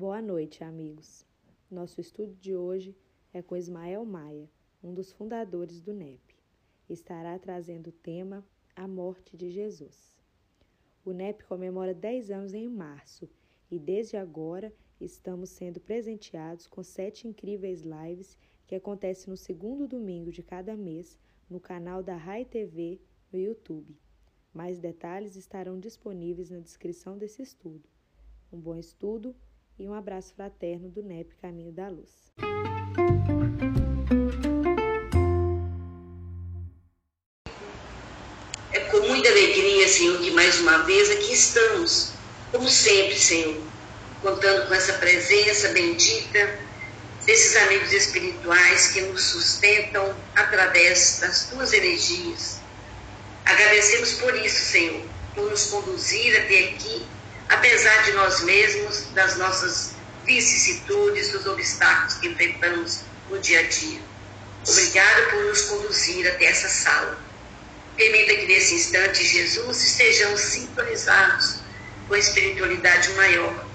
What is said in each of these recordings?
Boa noite, amigos. Nosso estudo de hoje é com Ismael Maia, um dos fundadores do NEP. Estará trazendo o tema A Morte de Jesus. O NEP comemora 10 anos em março e desde agora estamos sendo presenteados com sete incríveis lives que acontecem no segundo domingo de cada mês no canal da Rai TV no YouTube. Mais detalhes estarão disponíveis na descrição desse estudo. Um bom estudo e um abraço fraterno do NEP Caminho da Luz. É com muita alegria, Senhor, que mais uma vez aqui estamos, como sempre, Senhor, contando com essa presença bendita desses amigos espirituais que nos sustentam através das tuas energias. Agradecemos por isso, Senhor, por nos conduzir até aqui, apesar de nós mesmos, das nossas vicissitudes, dos obstáculos que enfrentamos no dia a dia. Obrigado por nos conduzir até essa sala. Permita que nesse instante, Jesus, estejamos sintonizados com a espiritualidade maior,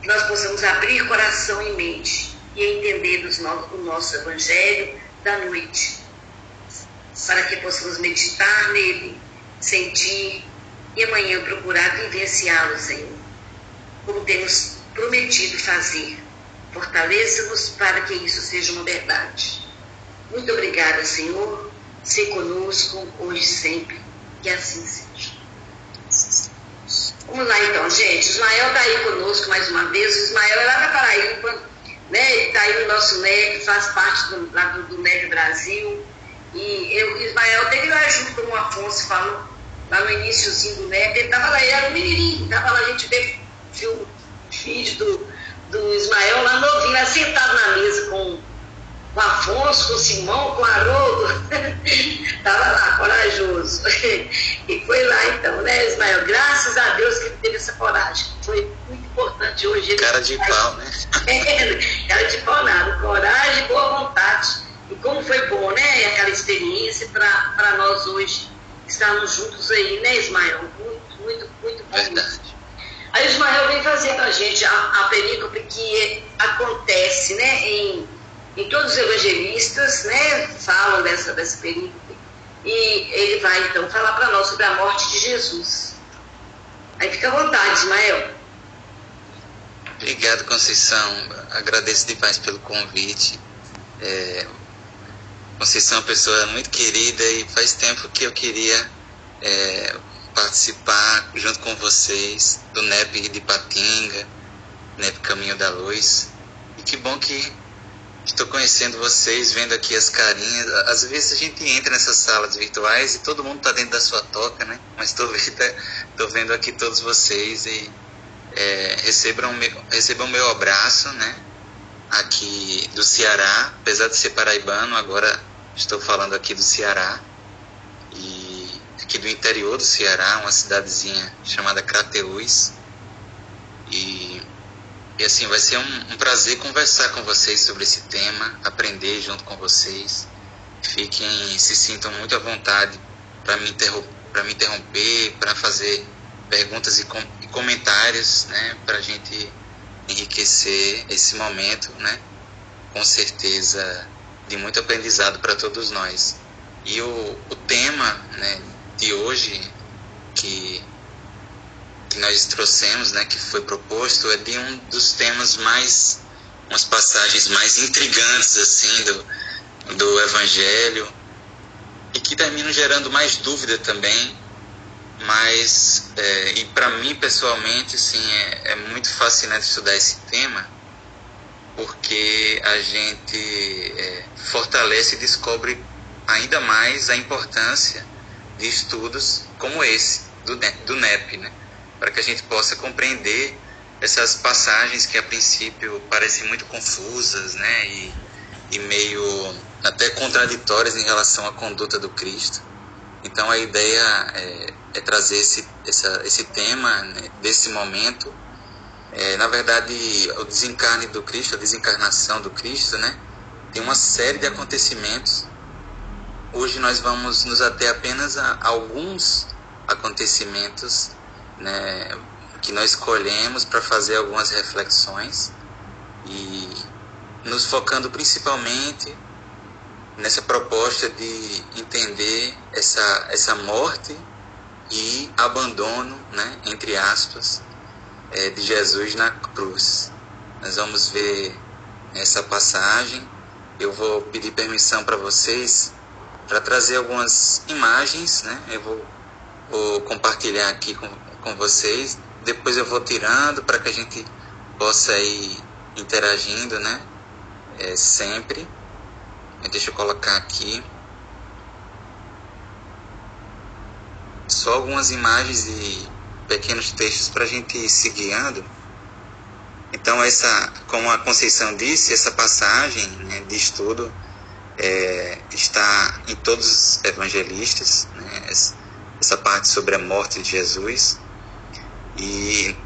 que nós possamos abrir coração e mente e entender o nosso Evangelho da noite, para que possamos meditar nele, sentir e amanhã procurar vivenciá-lo, Senhor, como temos prometido fazer. Fortaleça-nos para que isso seja uma verdade. Muito obrigada, Senhor. Se conosco hoje e sempre. Que assim seja. Vamos lá então, gente. Ismael está aí conosco mais uma vez. O Ismael é lá da Paraíba né? Está aí no nosso MEC, faz parte do, lá do, do Brasil. E eu, Ismael teve lá junto com o Afonso, falou lá no iníciozinho do MEC, ele estava lá, ele era um menininho, estava lá, a gente vê, viu o vídeo do, do Ismael lá novinho, lá sentado na mesa com com Afonso, com Simão, com Haroldo, estava lá, corajoso. e foi lá então, né, Ismael? Graças a Deus que ele teve essa coragem. Foi muito importante hoje. Cara de pau, né? cara de pau nada, coragem, boa vontade. E como foi bom, né, aquela experiência para nós hoje estarmos juntos aí, né, Ismael? Muito, muito, muito bom. Verdade. Aí o Ismael vem fazendo a gente a, a perícope que acontece, né, em e todos os evangelistas né, falam dessa, dessa perícope. E ele vai então falar para nós sobre a morte de Jesus. Aí fica à vontade, Ismael. Obrigado, Conceição. Agradeço demais pelo convite. É, Conceição é uma pessoa muito querida e faz tempo que eu queria é, participar junto com vocês do NEP de Patinga, NEP Caminho da Luz. E que bom que Estou conhecendo vocês, vendo aqui as carinhas. Às vezes a gente entra nessas salas virtuais e todo mundo está dentro da sua toca, né? Mas estou vendo, vendo aqui todos vocês e é, recebam, meu, recebam meu abraço, né? Aqui do Ceará, apesar de ser paraibano, agora estou falando aqui do Ceará. E aqui do interior do Ceará, uma cidadezinha chamada Crateús. E e assim, vai ser um, um, prazer conversar com vocês sobre esse tema, aprender junto com vocês. Fiquem, se sintam muito à vontade para me, me interromper, para fazer perguntas e, com, e comentários, né, para a gente enriquecer esse momento, né, com certeza de muito aprendizado para todos nós. E o, o tema né, de hoje, que que nós trouxemos, né, que foi proposto, é de um dos temas mais, umas passagens mais intrigantes, assim, do, do Evangelho, e que terminam gerando mais dúvida também, mas, é, e para mim, pessoalmente, assim, é, é muito fascinante estudar esse tema, porque a gente é, fortalece e descobre ainda mais a importância de estudos como esse, do, do NEP, né? para que a gente possa compreender essas passagens que a princípio parecem muito confusas, né, e, e meio até contraditórias em relação à conduta do Cristo. Então a ideia é, é trazer esse, essa, esse tema né, desse momento. É, na verdade, o desencarne do Cristo, a desencarnação do Cristo, né, tem uma série de acontecimentos. Hoje nós vamos nos ater apenas a alguns acontecimentos né, que nós escolhemos para fazer algumas reflexões e nos focando principalmente nessa proposta de entender essa, essa morte e abandono, né, entre aspas, é, de Jesus na cruz. Nós vamos ver essa passagem. Eu vou pedir permissão para vocês para trazer algumas imagens, né? Eu vou, vou compartilhar aqui com, com vocês. Depois eu vou tirando para que a gente possa ir interagindo, né? É, sempre. Deixa eu colocar aqui. Só algumas imagens e pequenos textos para a gente se guiando. Então, essa, como a Conceição disse, essa passagem né, de estudo é, está em todos os evangelistas, né, essa parte sobre a morte de Jesus. E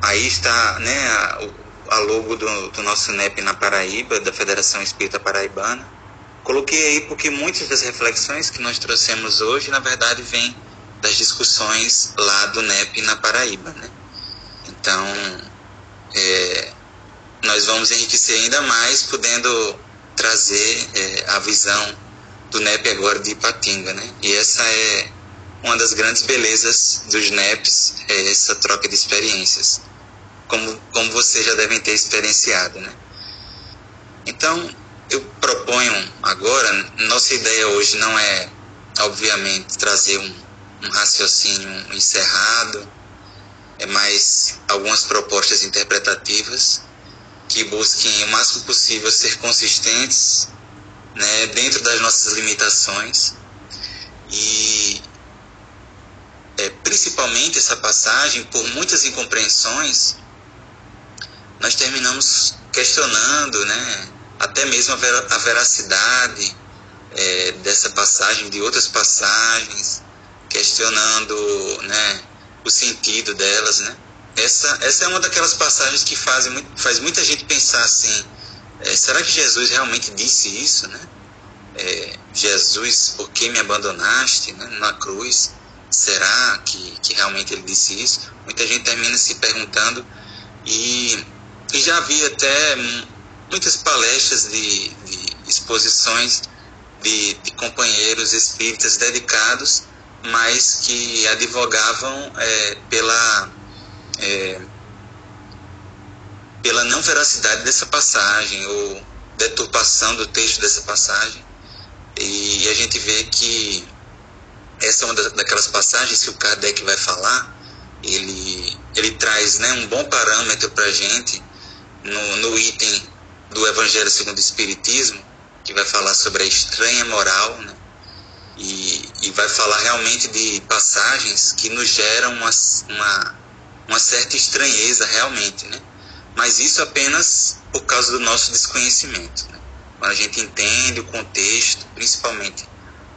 aí está né, a, a logo do, do, nosso NEP na Paraíba, da Federação Espírita Paraibana. Coloquei aí porque muitas das reflexões que nós trouxemos hoje, na verdade, vêm das discussões lá do NEP na Paraíba. Né? Então, é, nós vamos enriquecer ainda mais, podendo trazer é, a visão do NEP agora de Ipatinga. Né? E essa é uma das grandes belezas dos NEPs, é essa troca de experiências, como, como vocês já devem ter experienciado. Né? Então, eu proponho agora, nossa ideia hoje não é, obviamente, trazer um, um raciocínio encerrado, é mais algumas propostas interpretativas que busquem o máximo possível ser consistentes né, dentro das nossas limitações. E é, principalmente essa passagem por muitas incompreensões nós terminamos questionando né, até mesmo a, ver, a veracidade é, dessa passagem de outras passagens questionando né, o sentido delas, né? Essa, essa é uma daquelas passagens que fazem, faz muita gente pensar assim, é, será que Jesus realmente disse isso, né? É, Jesus, por que me abandonaste né, na cruz? Será que, que realmente ele disse isso? Muita gente termina se perguntando e, e já vi até muitas palestras de, de exposições de, de companheiros espíritas dedicados mas que advogavam é, pela, é, pela não veracidade dessa passagem ou deturpação do texto dessa passagem. E a gente vê que essa é uma daquelas passagens que o Kardec vai falar, ele, ele traz né, um bom parâmetro para a gente no, no item do Evangelho segundo o Espiritismo, que vai falar sobre a estranha moral, né, e, e vai falar realmente de passagens que nos geram uma, uma, uma certa estranheza realmente, né? Mas isso apenas por causa do nosso desconhecimento. Né? Quando a gente entende o contexto, principalmente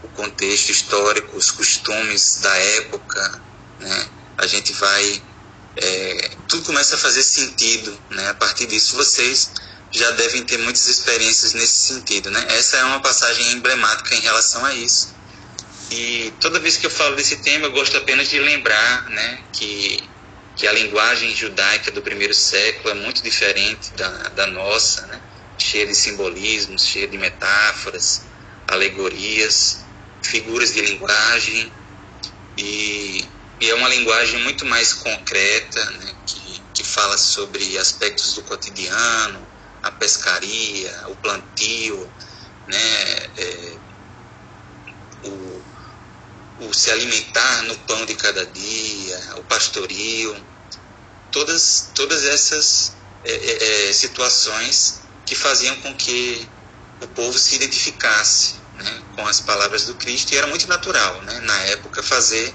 o contexto histórico, os costumes da época, né? A gente vai é, tudo começa a fazer sentido, né? A partir disso vocês já devem ter muitas experiências nesse sentido, né? Essa é uma passagem emblemática em relação a isso. E toda vez que eu falo desse tema, eu gosto apenas de lembrar né, que, que a linguagem judaica do primeiro século é muito diferente da, da nossa, né, cheia de simbolismos, cheia de metáforas, alegorias, figuras de linguagem, e, e é uma linguagem muito mais concreta, né, que, que fala sobre aspectos do cotidiano, a pescaria, o plantio, né, é, o, o se alimentar no pão de cada dia, o pastorio, todas, todas essas é, é, é, situações que faziam com que o povo se identificasse né, com as palavras do Cristo e era muito natural, né, na época, fazer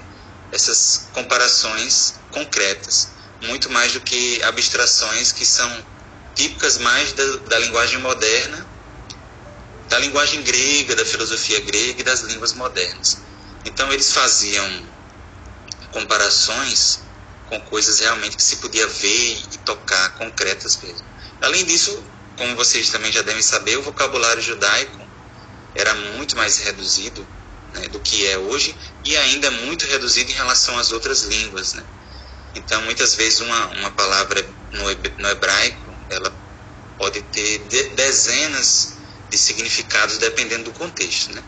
essas comparações concretas, muito mais do que abstrações que são típicas mais da, da linguagem moderna, da linguagem grega, da filosofia grega e das línguas modernas. Então eles faziam comparações com coisas realmente que se podia ver e tocar, concretas mesmo. Além disso, como vocês também já devem saber, o vocabulário judaico era muito mais reduzido né, do que é hoje e ainda muito reduzido em relação às outras línguas. Né? Então, muitas vezes, uma, uma palavra no hebraico, ela pode ter dezenas de significados dependendo do contexto, né?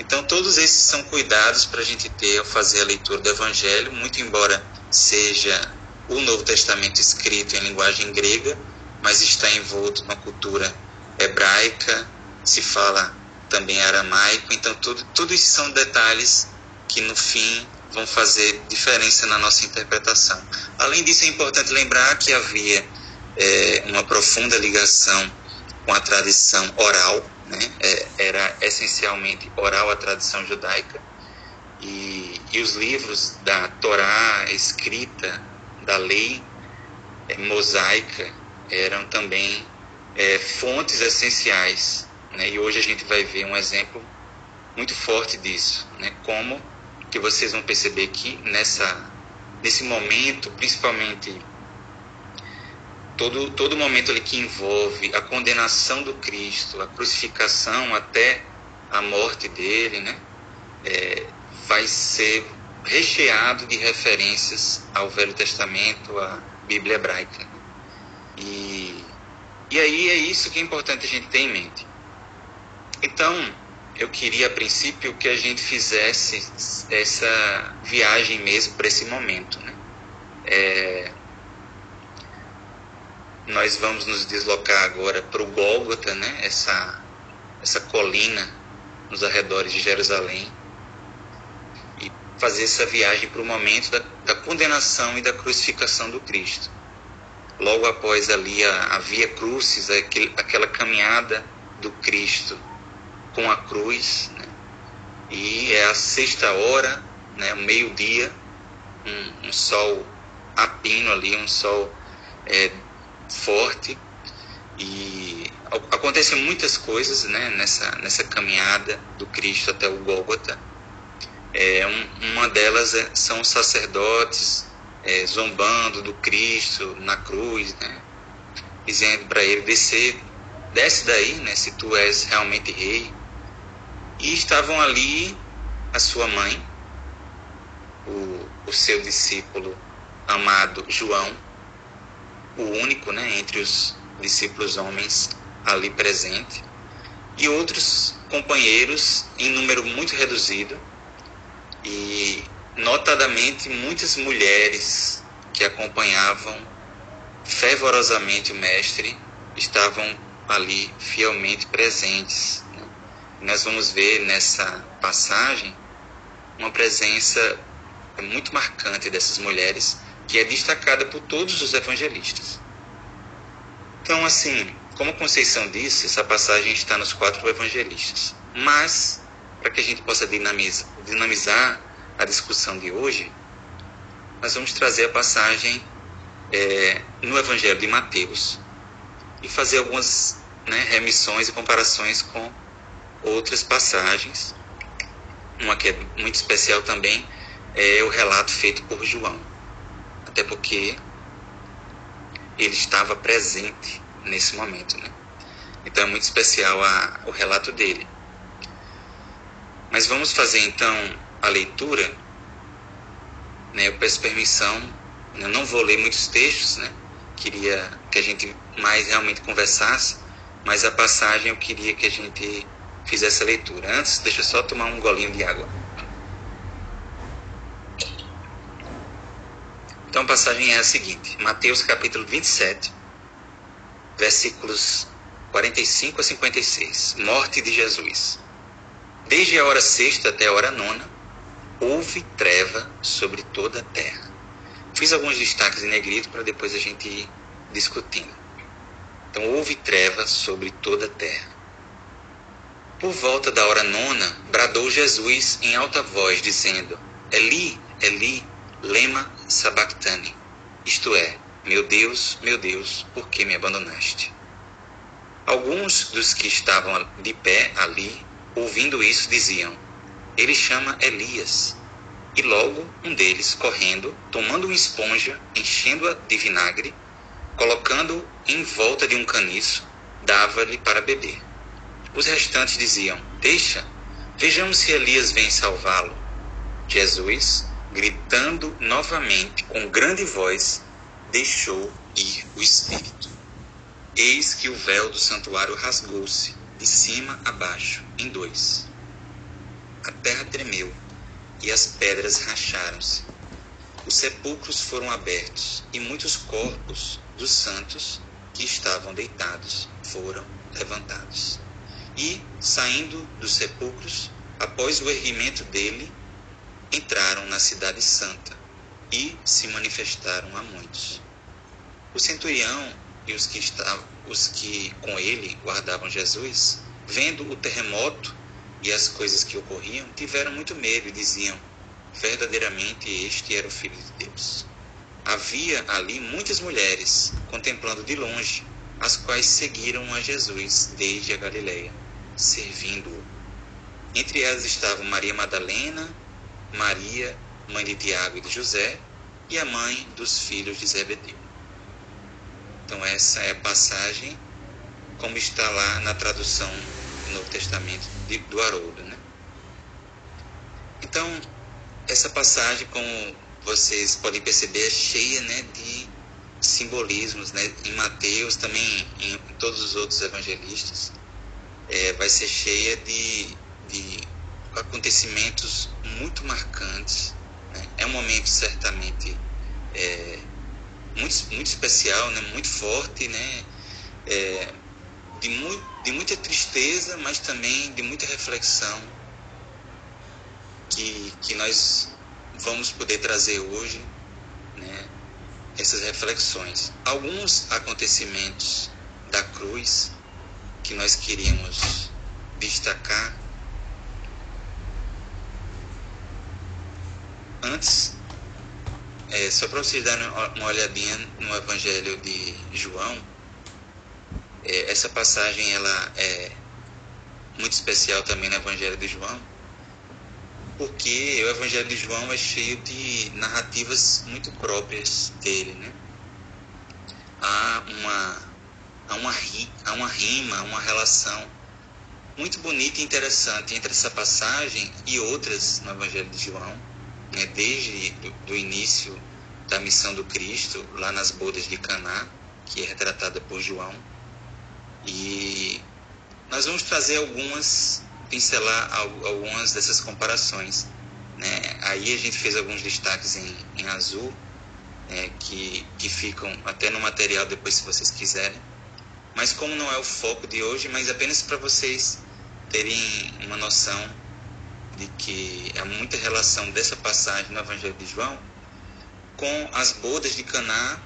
Então, todos esses são cuidados para a gente ter ao fazer a leitura do Evangelho, muito embora seja o Novo Testamento escrito em linguagem grega, mas está envolto numa cultura hebraica, se fala também aramaico, então tudo, tudo isso são detalhes que no fim vão fazer diferença na nossa interpretação. Além disso, é importante lembrar que havia é, uma profunda ligação com a tradição oral, né? É, era essencialmente oral a tradição judaica, e, e os livros da Torá escrita, da lei é, mosaica, eram também é, fontes essenciais. Né? E hoje a gente vai ver um exemplo muito forte disso, né? como que vocês vão perceber que nessa, nesse momento, principalmente todo, todo momento ali que envolve a condenação do Cristo, a crucificação até a morte dele, né? É, vai ser recheado de referências ao Velho Testamento, à Bíblia hebraica. E, e aí é isso que é importante a gente ter em mente. Então, eu queria a princípio que a gente fizesse essa viagem mesmo para esse momento. Né? É, nós vamos nos deslocar agora para o Gólgota, né? essa, essa colina nos arredores de Jerusalém, e fazer essa viagem para o momento da, da, condenação e da crucificação do Cristo. Logo após ali a, a Via Crucis, aquele, aquela caminhada do Cristo com a cruz, né? e é a sexta hora, né? meio-dia, um, um, sol a pino ali, um sol é, forte, e acontecem muitas coisas né? nessa, nessa caminhada do Cristo até o Gólgota. É, um, uma delas é, são os sacerdotes é, zombando do Cristo na cruz, né? dizendo para ele descer, desce daí, né? se tu és realmente rei. E estavam ali a sua mãe, o, o seu discípulo amado João, o único né, entre os discípulos homens ali presente, e outros companheiros em número muito reduzido, e notadamente muitas mulheres que acompanhavam fervorosamente o Mestre estavam ali fielmente presentes nós vamos ver nessa passagem uma presença muito marcante dessas mulheres, que é destacada por todos os evangelistas. Então, assim, como Conceição disse, essa passagem está nos quatro evangelistas. Mas, para que a gente possa dinamizar, dinamizar a discussão de hoje, nós vamos trazer a passagem é, no Evangelho de Mateus e fazer algumas né, remissões e comparações com outras passagens. Uma que é muito especial também é o relato feito por João, até porque ele estava presente nesse momento, né? Então é muito especial a, o relato dele. Mas vamos fazer então a leitura. Né? Eu peço permissão, eu não vou ler muitos textos, né? Queria que a gente mais realmente conversasse, mas a passagem eu queria que a gente fiz essa leitura. Antes, deixa eu só tomar um golinho de água. Então a passagem é a seguinte: Mateus capítulo 27, versículos 45 a 56. Morte de Jesus. Desde a hora sexta até a hora nona, houve treva sobre toda a terra. Fiz alguns destaques em negrito para depois a gente ir discutindo. Então, houve treva sobre toda a terra. Por volta da hora nona, bradou Jesus em alta voz, dizendo: Eli, Eli, lema sabachthani, isto é, meu Deus, meu Deus, por que me abandonaste? Alguns dos que estavam de pé ali, ouvindo isso, diziam: Ele chama Elias. E logo um deles, correndo, tomando uma esponja, enchendo-a de vinagre, colocando em volta de um caniço, dava-lhe para beber. Os restantes diziam: Deixa, vejamos se Elias vem salvá-lo. Jesus, gritando novamente com grande voz, deixou ir o espírito. Eis que o véu do santuário rasgou-se, de cima a baixo, em dois. A terra tremeu e as pedras racharam-se. Os sepulcros foram abertos e muitos corpos dos santos que estavam deitados foram levantados. E, saindo dos sepulcros, após o erguimento dele, entraram na cidade santa e se manifestaram a muitos. O centurião e os que, estavam, os que com ele guardavam Jesus, vendo o terremoto e as coisas que ocorriam, tiveram muito medo e diziam: verdadeiramente este era o Filho de Deus. Havia ali muitas mulheres, contemplando de longe, as quais seguiram a Jesus desde a Galileia, servindo-o. Entre elas estavam Maria Madalena, Maria, mãe de Tiago e de José, e a mãe dos filhos de Zebedeu. Então essa é a passagem como está lá na tradução do Novo Testamento de, do Haroldo. Né? Então, essa passagem, como vocês podem perceber, é cheia né, de simbolismos. Né? Em Mateus, também em, todos os outros evangelistas, é, vai ser cheia de, de acontecimentos muito marcantes. Né? É um momento certamente é, muito, muito especial, né? muito forte, né? É, de, mu de muita tristeza, mas também de muita reflexão que, que nós vamos poder trazer hoje, né? essas reflexões. Alguns acontecimentos da cruz que nós queríamos destacar Antes, é, só para vocês darem uma olhadinha no Evangelho de João, é, essa passagem ela é muito especial também no Evangelho de João, porque o Evangelho de João é cheio de narrativas muito próprias dele, né? Há uma, há uma, há uma rima, uma relação muito bonita e interessante entre essa passagem e outras no Evangelho de João né, desde do, início da missão do Cristo, lá nas bodas de Caná, que é retratada por João. E nós vamos trazer algumas, pincelar algumas dessas comparações. Né? Aí a gente fez alguns destaques em, em azul, né, que, que ficam até no material depois se vocês quiserem. Mas como não é o foco de hoje, mas apenas para vocês terem uma noção de que há muita relação dessa passagem no Evangelho de João com as bodas de Caná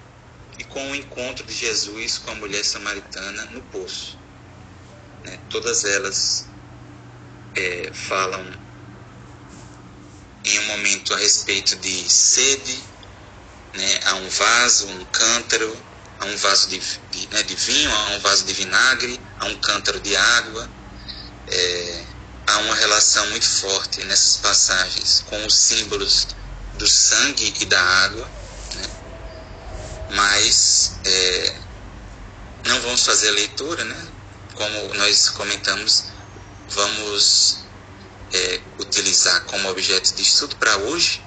e com o encontro de Jesus com a mulher samaritana no poço. Né? Todas elas é, falam em um momento a respeito de sede, né? a um vaso, um cântaro, a um vaso de, de, né, de vinho, a um vaso de vinagre, a um cântaro de água. É, há uma relação muito forte nessas passagens com os símbolos do sangue e da água, né? mas é, não vamos fazer a leitura, né? como nós comentamos, vamos é, utilizar como objeto de estudo para hoje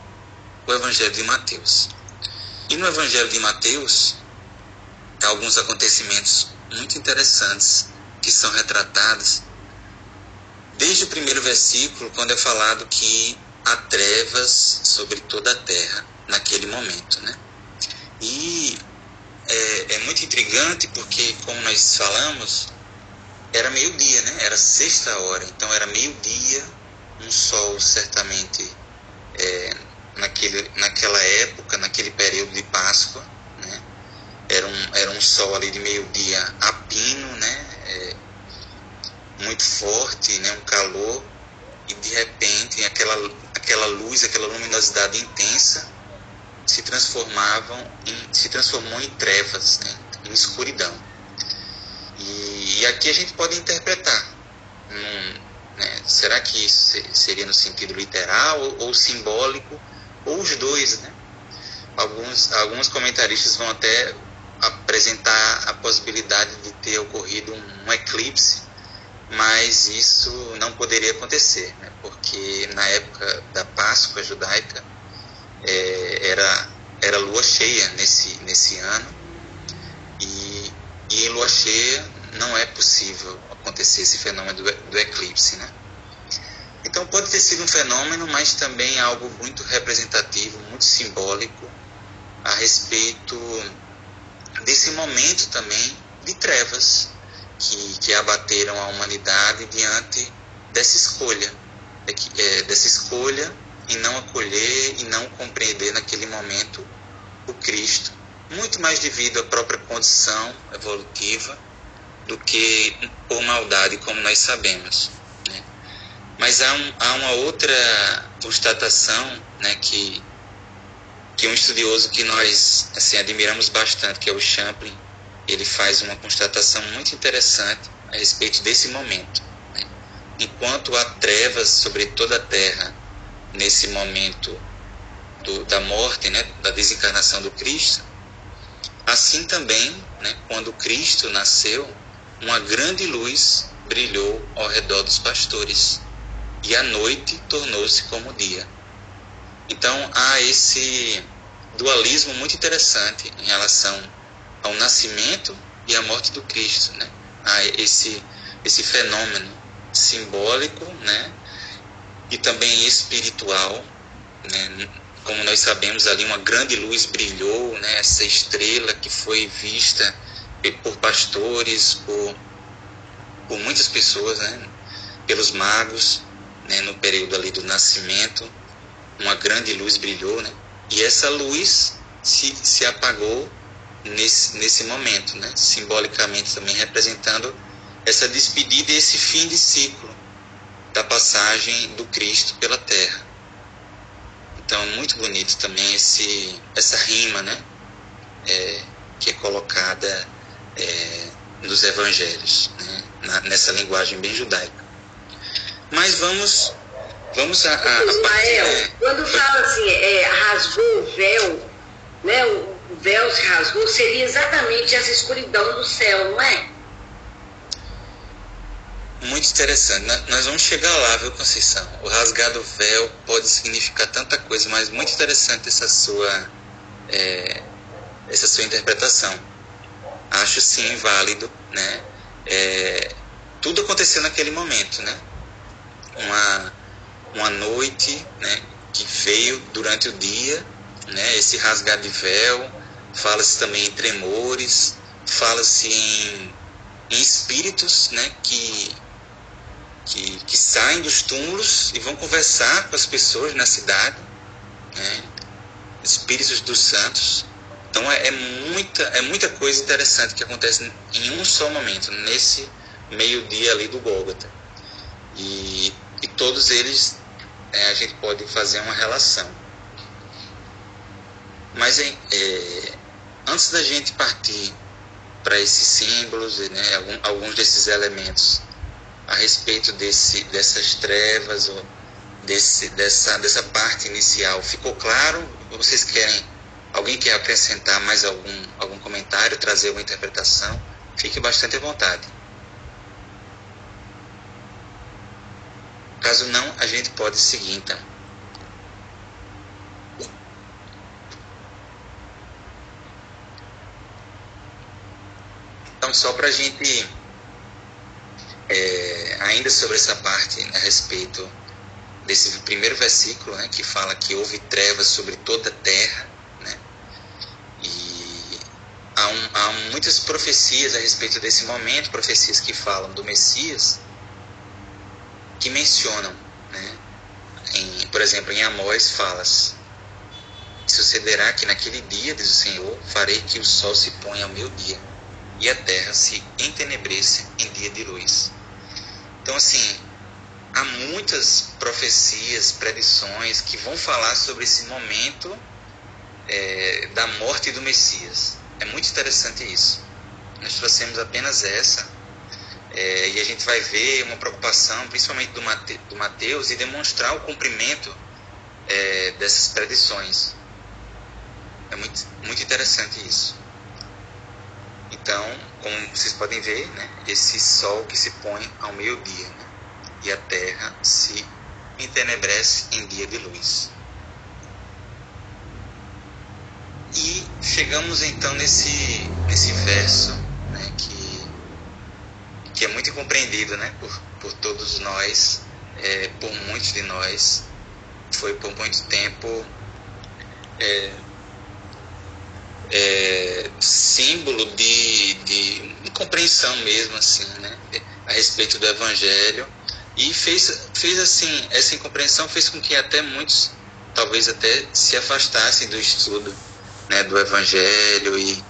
o Evangelho de Mateus. E no Evangelho de Mateus, há alguns acontecimentos muito interessantes que são retratados Desde o primeiro versículo, quando é falado que há trevas sobre toda a terra naquele momento, né? E é, é muito intrigante porque, como nós falamos, era meio-dia, né? Era sexta hora, então era meio-dia, um sol certamente é, naquele, naquela época, naquele período de Páscoa, né? Era um, era um sol ali de meio-dia a pino, né? É, muito forte, né, um calor, e de repente aquela, aquela luz, aquela luminosidade intensa se transformavam em, se transformou em trevas, né, em escuridão. E, e, aqui a gente pode interpretar. né, será que isso seria no sentido literal ou, ou simbólico, ou os dois, né? Alguns, alguns comentaristas vão até apresentar a possibilidade de ter ocorrido um, um eclipse mas isso não poderia acontecer, né? porque na época da Páscoa judaica é, era, era lua cheia nesse, nesse ano, e, e em lua cheia não é possível acontecer esse fenômeno do, do eclipse, né? Então pode ter sido um fenômeno, mas também algo muito representativo, muito simbólico a respeito desse momento também de trevas que, que abateram a humanidade diante dessa escolha, é, dessa escolha em não acolher e não compreender naquele momento o Cristo, muito mais devido à própria condição evolutiva do que por maldade, como nós sabemos. Né? Mas há, um, há, uma outra constatação né, que, que um estudioso que nós assim, admiramos bastante, que é o Champlin, ele faz uma constatação muito interessante a respeito desse momento. Né? Enquanto há trevas sobre toda a terra nesse momento do, da morte, né, da desencarnação do Cristo, assim também, né, quando Cristo nasceu, uma grande luz brilhou ao redor dos pastores e a noite tornou-se como dia. Então há esse dualismo muito interessante em relação ao nascimento e à morte do Cristo, né? Há esse esse fenômeno simbólico, né? E também espiritual, né? Como nós sabemos ali uma grande luz brilhou, né? Essa estrela que foi vista por pastores, por, por muitas pessoas, né? pelos magos, né? no período ali do nascimento, uma grande luz brilhou, né? e essa luz se, se apagou nesse, nesse momento, né? simbolicamente também representando essa despedida e esse fim de ciclo da passagem do Cristo pela Terra. Então, muito bonito também esse, essa rima, né? É, que é colocada é, nos evangelhos, né? Na, nessa linguagem bem judaica. Mas vamos vamos a, a, a Ismael, é, quando fala assim, é, rasgou o véu, né? O, o véu se rasgou, seria exatamente essa escuridão do céu, não é? Muito interessante. Nós vamos chegar lá, viu, Conceição? O rasgado véu pode significar tanta coisa, mas muito interessante essa sua, é, essa sua interpretação acho sim válido, né? É, tudo aconteceu naquele momento, né? Uma, uma noite, né? Que veio durante o dia, né? Esse rasgar de véu, fala-se também em tremores, fala-se em, em espíritos, né? Que, que, que saem dos túmulos e vão conversar com as pessoas na cidade, né? Espíritos dos santos, então é, é, muita, é muita coisa interessante que acontece em um só momento, nesse meio-dia ali do Gólgota. E, e todos eles é, a gente pode fazer uma relação. Mas é, antes da gente partir para esses símbolos, né, alguns desses elementos a respeito desse, dessas trevas ou desse, dessa, dessa parte inicial, ficou claro? Vocês querem Alguém quer acrescentar mais algum, algum comentário, trazer uma interpretação? Fique bastante à vontade. Caso não, a gente pode seguir então. Então, só para a gente, é, ainda sobre essa parte a respeito desse primeiro versículo, né, que fala que houve trevas sobre toda a terra, há, um, há muitas profecias a respeito desse momento, profecias que falam do Messias, que mencionam, né? Em, por exemplo, em Amós fala-se: Sucederá que naquele dia, diz o Senhor, farei que o sol se ponha ao meu dia e a terra se entenebreça em dia de luz. Então, assim, há muitas profecias, predições que vão falar sobre esse momento é, da morte do Messias. É muito interessante isso. Nós trouxemos apenas essa é, e a gente vai ver uma preocupação, principalmente do, Mate, do Mateus, e demonstrar o cumprimento é, dessas predições. É muito, muito interessante isso. Então, como vocês podem ver, né, esse sol que se põe ao meio-dia né, e a terra se entenebrece em dia de luz. E chegamos então nesse, nesse verso né, que, que é muito incompreendido né, por, por todos nós, é, por muitos de nós. Foi por muito tempo é, é, símbolo de, de incompreensão mesmo, assim, né, a respeito do Evangelho. E fez, fez assim, essa incompreensão fez com que até muitos, talvez até se afastassem do estudo né, do Evangelho. E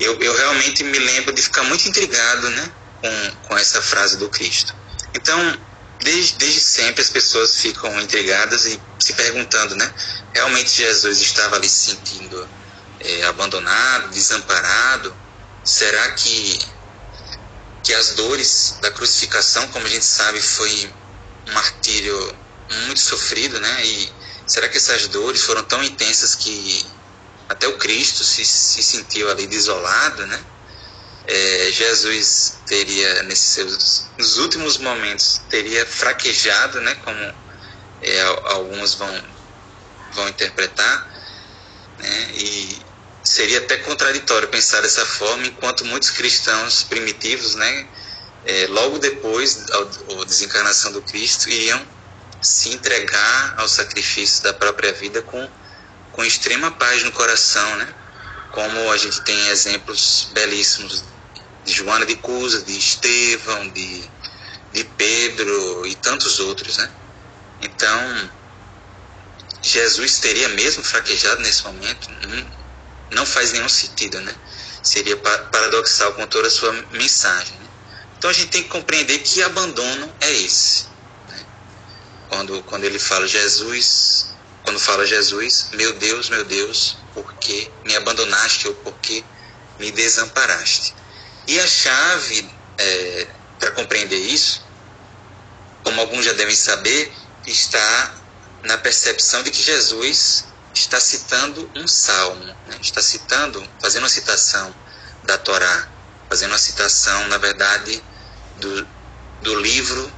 eu, eu realmente me lembro de ficar muito intrigado né, com, com essa frase do Cristo. Então, desde, desde sempre as pessoas ficam intrigadas e se perguntando, né? Realmente Jesus estava ali se sentindo é, abandonado, desamparado? Será que, que as dores da crucificação, como a gente sabe, foi um martírio muito sofrido, né? E será que essas dores foram tão intensas que até o Cristo se, se sentiu ali desolado, né? É, Jesus teria nesses seus nos últimos momentos teria fraquejado, né? Como é, alguns vão vão interpretar, né? E seria até contraditório pensar dessa forma, enquanto muitos cristãos primitivos, né, é, logo depois da desencarnação do Cristo, iriam se entregar ao sacrifício da própria vida com, com extrema paz no coração, né? Como a gente tem exemplos belíssimos de Joana de Cusa, de Estevão, de, de Pedro e tantos outros, né? Então, Jesus teria mesmo fraquejado nesse momento? Não faz nenhum sentido, né? Seria paradoxal com toda a sua mensagem. Né? Então a gente tem que compreender que abandono é esse. Né? Quando, quando ele fala Jesus, quando fala Jesus, meu Deus, meu Deus, por que me abandonaste ou por que me desamparaste? E a chave é, para compreender isso, como alguns já devem saber, está na percepção de que Jesus está citando um salmo, né? está citando, fazendo uma citação da Torá, fazendo uma citação, na verdade, do, do livro,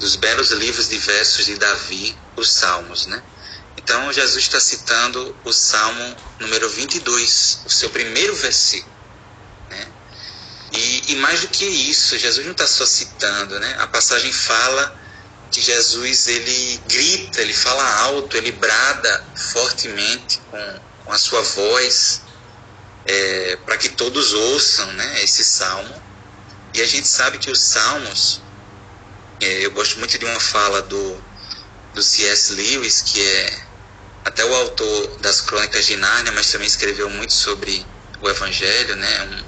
dos belos livros de versos de Davi, os Salmos, né? Então, Jesus está citando o Salmo número 22, o seu primeiro versículo. Né? E, e mais do que isso, Jesus não está só citando, né? A passagem fala que Jesus ele grita, ele fala alto, ele brada fortemente com, com a sua voz é, para que todos ouçam né, esse salmo. E a gente sabe que os salmos, é, eu gosto muito de uma fala do, do C.S. Lewis, que é até o autor das Crônicas de Nárnia, mas também escreveu muito sobre o Evangelho, né, um,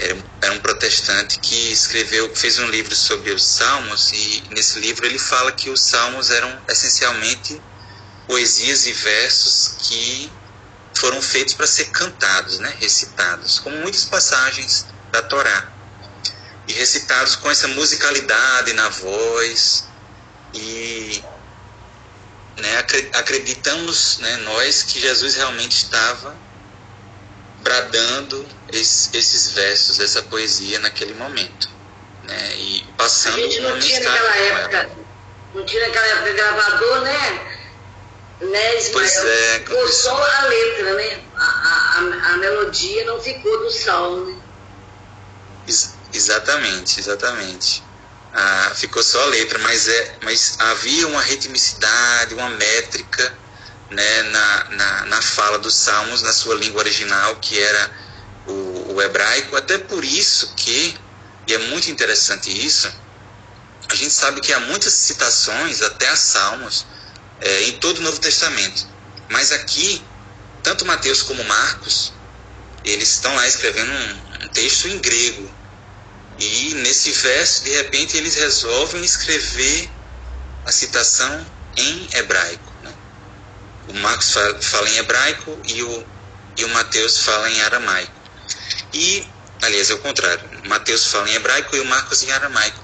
era, era um protestante que escreveu, fez um livro sobre os salmos e nesse livro ele fala que os salmos eram essencialmente poesias e versos que foram feitos para ser cantados, né, recitados, como muitas passagens da Torá. E recitados com essa musicalidade na voz e né, acreditamos né, nós que Jesus realmente estava bradando esses, esses versos dessa poesia naquele momento. Né? E passando a gente não tinha naquela época, não tinha naquela época gravador, né? né Ismael? Pois é. Ficou só a letra, né? A, a, a melodia não ficou do salmo, né? Ex exatamente, exatamente. Ah, ficou só a letra, mas, é, mas havia uma ritmicidade, uma métrica né, na, na, na fala dos salmos, na sua língua original, que era hebraico. Até por isso que, e é muito interessante isso, a gente sabe que há muitas citações, até a salmos, é, em todo o Novo Testamento. Mas aqui, tanto Mateus como Marcos, eles estão lá escrevendo um, um texto em grego. E nesse verso, de repente, eles resolvem escrever a citação em hebraico. O Marcos fala, em hebraico e o, e o Mateus fala em aramaico. E, aliás, é o contrário. Mateus fala em hebraico e o Marcos em aramaico.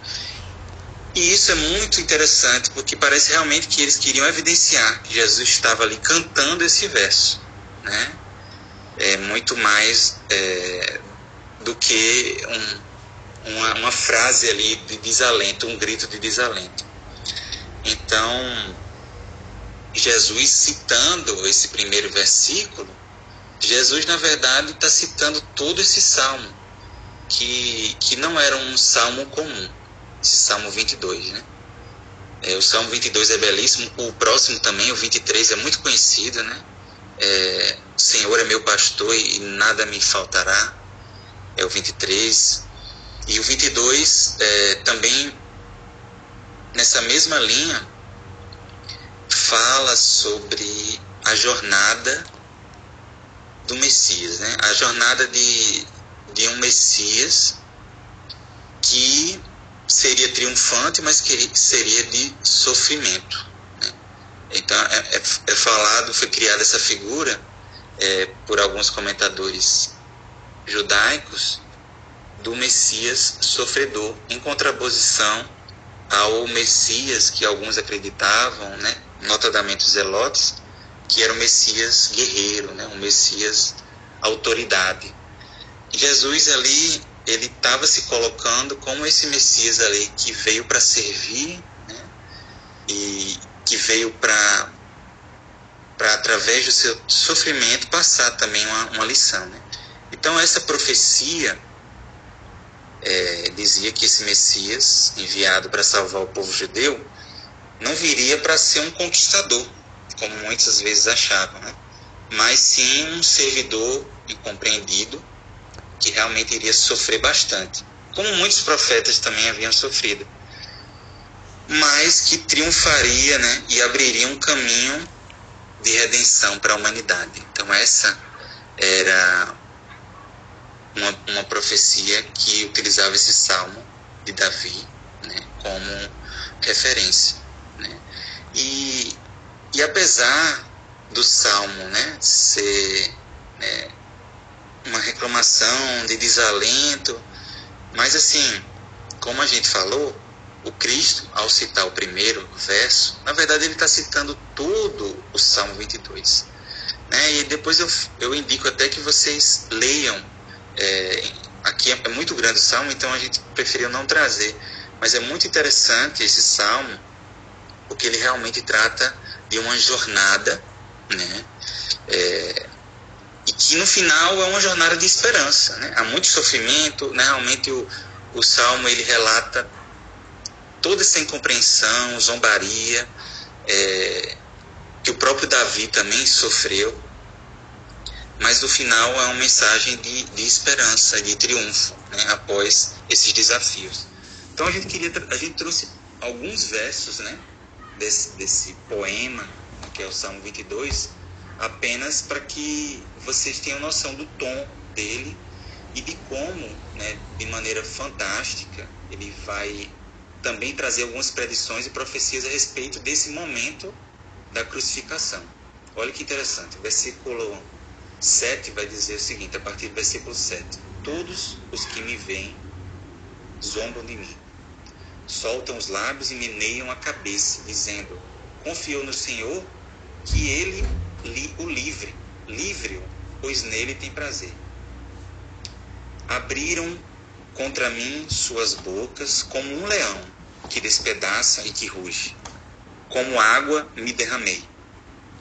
E isso é muito interessante, porque parece realmente que eles queriam evidenciar que Jesus estava ali cantando esse verso, né? É muito mais é, do que um, uma, uma frase ali de desalento, um grito de desalento. Então, Jesus citando esse primeiro versículo, Jesus, na verdade, está citando todo esse salmo, que, que não era um salmo comum, esse salmo 22, né? É, o salmo 22 é belíssimo, o próximo também, o 23, é muito conhecido, né? É, Senhor é meu pastor e nada me faltará, é o 23. E o 22 é, também, nessa mesma linha, fala sobre a jornada do Messias, né? a jornada de, de um Messias que seria triunfante, mas que seria de sofrimento. Né? Então é, é, é, falado, foi criada essa figura é, por alguns comentadores judaicos do Messias sofredor, em contraposição ao Messias que alguns acreditavam, né, notadamente os zelotes, que era o Messias guerreiro, né, um Messias autoridade. E Jesus ali, ele estava se colocando como esse Messias ali que veio para servir né, e que veio para para através do seu sofrimento passar também uma, uma lição. Né? Então essa profecia é, dizia que esse Messias enviado para salvar o povo judeu não viria para ser um conquistador, como muitas vezes achavam, né? mas sim um servidor incompreendido que realmente iria sofrer bastante, como muitos profetas também haviam sofrido, mas que triunfaria né, e abriria um caminho de redenção para a humanidade. Então, essa era uma, uma profecia que utilizava esse salmo de Davi né, como referência. Né? E e apesar do salmo né, ser né, uma reclamação de desalento, mas assim, como a gente falou, o Cristo, ao citar o primeiro verso, na verdade ele está citando todo o Salmo 22. Né? E depois eu, eu indico até que vocês leiam. É, aqui é, muito grande o Salmo, então a gente preferiu não trazer. Mas é muito interessante esse Salmo, porque ele realmente trata de uma jornada, né? É, e que no final é uma jornada de esperança, né? Há muito sofrimento, né? Realmente o, o Salmo ele relata toda essa incompreensão, zombaria, é, que o próprio Davi também sofreu, mas no final é uma mensagem de, de esperança, de triunfo, né? após esses desafios. Então a gente queria, a gente trouxe alguns versos, né? Desse, desse poema, que é o Salmo 22, apenas para que vocês tenham noção do tom dele e de como, né, de maneira fantástica, ele vai também trazer algumas predições e profecias a respeito desse momento da crucificação. Olha que interessante, versículo 7 vai dizer o seguinte, a partir do versículo 7: Todos os que me veem zombam de mim soltam os lábios e meneiam a cabeça, dizendo: Confiou no Senhor que ele lhe o livre, livre-o, pois nele tem prazer. Abriram contra mim suas bocas como um leão que despedaça e que ruge. Como água me derramei,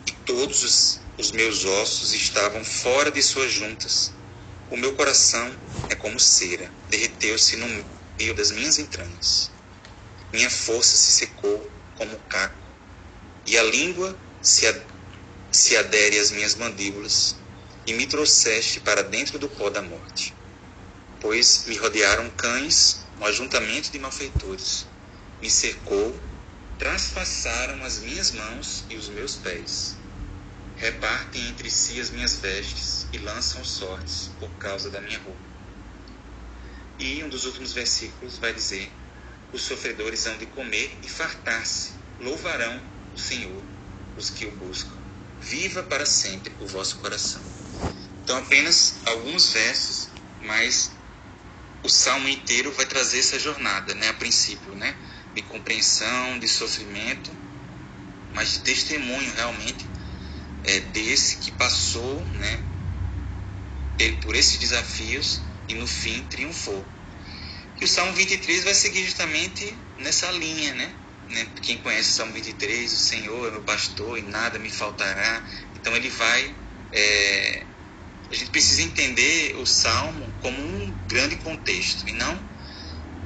e todos os, os meus ossos estavam fora de suas juntas. O meu coração é como cera, derreteu-se no meio das minhas entranhas. Minha força se secou como caco, e a língua se, ad se adere às minhas mandíbulas, e me trouxeste para dentro do pó da morte. Pois me rodearam cães, um ajuntamento de malfeitores. Me cercou, traspassaram as minhas mãos e os meus pés. Repartem entre si as minhas vestes e lançam sortes por causa da minha roupa. E um dos últimos versículos vai dizer: os sofredores hão de comer e fartar-se. Louvarão o Senhor os que o buscam. Viva para sempre o vosso coração. Então, apenas alguns versos, mas o salmo inteiro vai trazer essa jornada, né, a princípio, né, de compreensão, de sofrimento, mas de testemunho realmente é, desse que passou, né, por esses desafios e no fim triunfou. E o Salmo 23 vai seguir justamente nessa linha, né? né? Quem conhece o Salmo 23, o Senhor é meu pastor e nada me faltará. Então ele vai é, a gente precisa entender o salmo como um grande contexto e não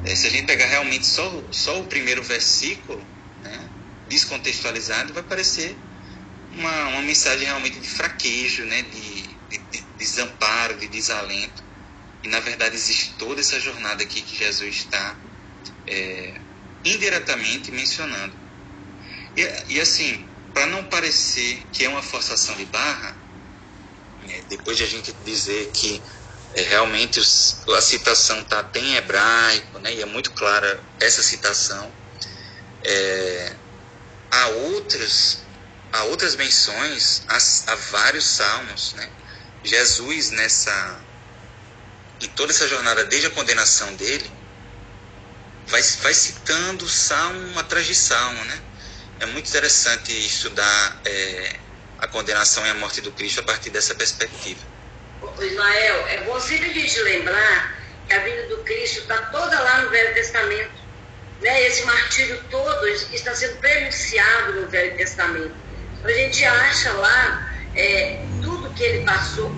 é, se a gente pegar realmente só, só o primeiro versículo, né, descontextualizado, vai parecer uma, uma mensagem realmente de fraquejo, né, de, de, de desamparo, de desalento. Na verdade existe toda essa jornada aqui que Jesus está é, indiretamente mencionando. E, e assim, para não parecer que é uma forçação de barra, é, depois de a gente dizer que é, realmente os, a citação está até em hebraico, né, e é muito clara essa citação, é, há outras há outras menções a, a vários salmos, né? Jesus nessa em toda essa jornada desde a condenação dele vai, vai citando salmo atrás de salmo, né? É muito interessante estudar é, a condenação e a morte do Cristo a partir dessa perspectiva. Ismael, é bom sempre a gente lembrar que a vida do Cristo está toda lá no Velho Testamento. Né? Esse martírio todo está sendo prenunciado no Velho Testamento. A gente acha lá é, tudo que ele passou.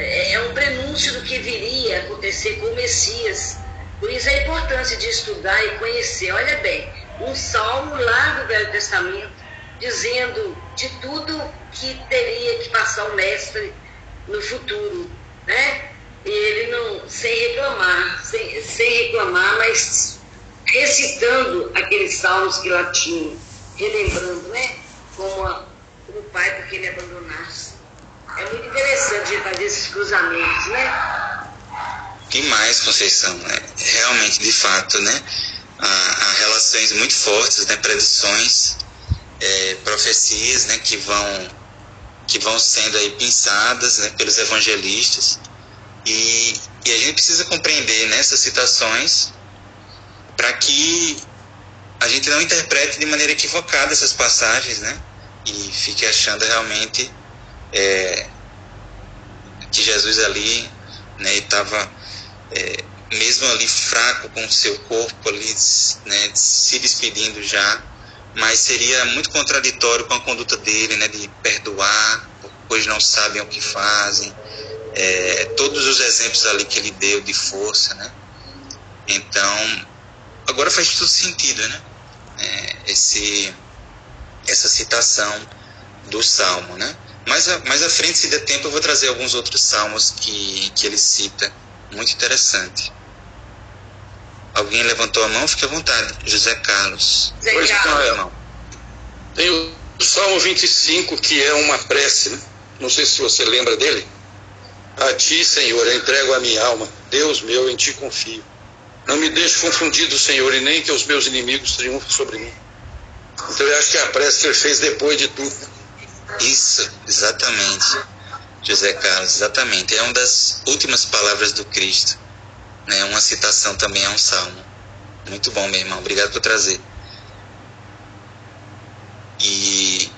É, é um prenúncio do que viria a acontecer com o Messias. Por isso a importância de estudar e conhecer. Olha bem, um salmo lá do Velho Testamento, dizendo de tudo que teria que passar o Mestre no futuro, né? E ele não, sem reclamar, sem, sem reclamar, mas recitando aqueles salmos que lá tinham, relembrando, né? Como, a, como o pai porque ele abandonasse. É muito interessante fazer esses cruzamentos, né? Demais, Conceição, né? Realmente, de fato, né? Há, há relações muito fortes, né? Predições, é, profecias, né? Que vão que vão sendo aí pensadas né, pelos evangelistas e, e a gente precisa compreender nessas citações para que a gente não interprete de maneira equivocada essas passagens, né? E fique achando realmente é, que Jesus ali, né, estava é, mesmo ali fraco com o seu corpo ali, né, se despedindo já, mas seria muito contraditório com a conduta dele, né, de perdoar, pois não sabem o que fazem, é, todos os exemplos ali que ele deu de força, né? Então, agora faz todo sentido, né? É, esse, essa citação do Salmo, né? Mais, a, mais à frente, se der tempo, eu vou trazer alguns outros salmos que, que ele cita, muito interessante. Alguém levantou a mão? Fique à vontade. José Carlos. José pois não, irmão. Tem o Salmo 25, que é uma prece, né? Não sei se você lembra dele. A ti, Senhor, entrego a minha alma. Deus meu, em ti confio. Não me deixe confundido, Senhor, e nem que os meus inimigos triunfem sobre mim. Então eu acho que a prece que ele fez depois de tudo. Isso, exatamente. José Carlos, exatamente. É uma das últimas palavras do Cristo. Né? Uma citação também é um salmo. Muito bom, meu irmão. Obrigado por trazer. E,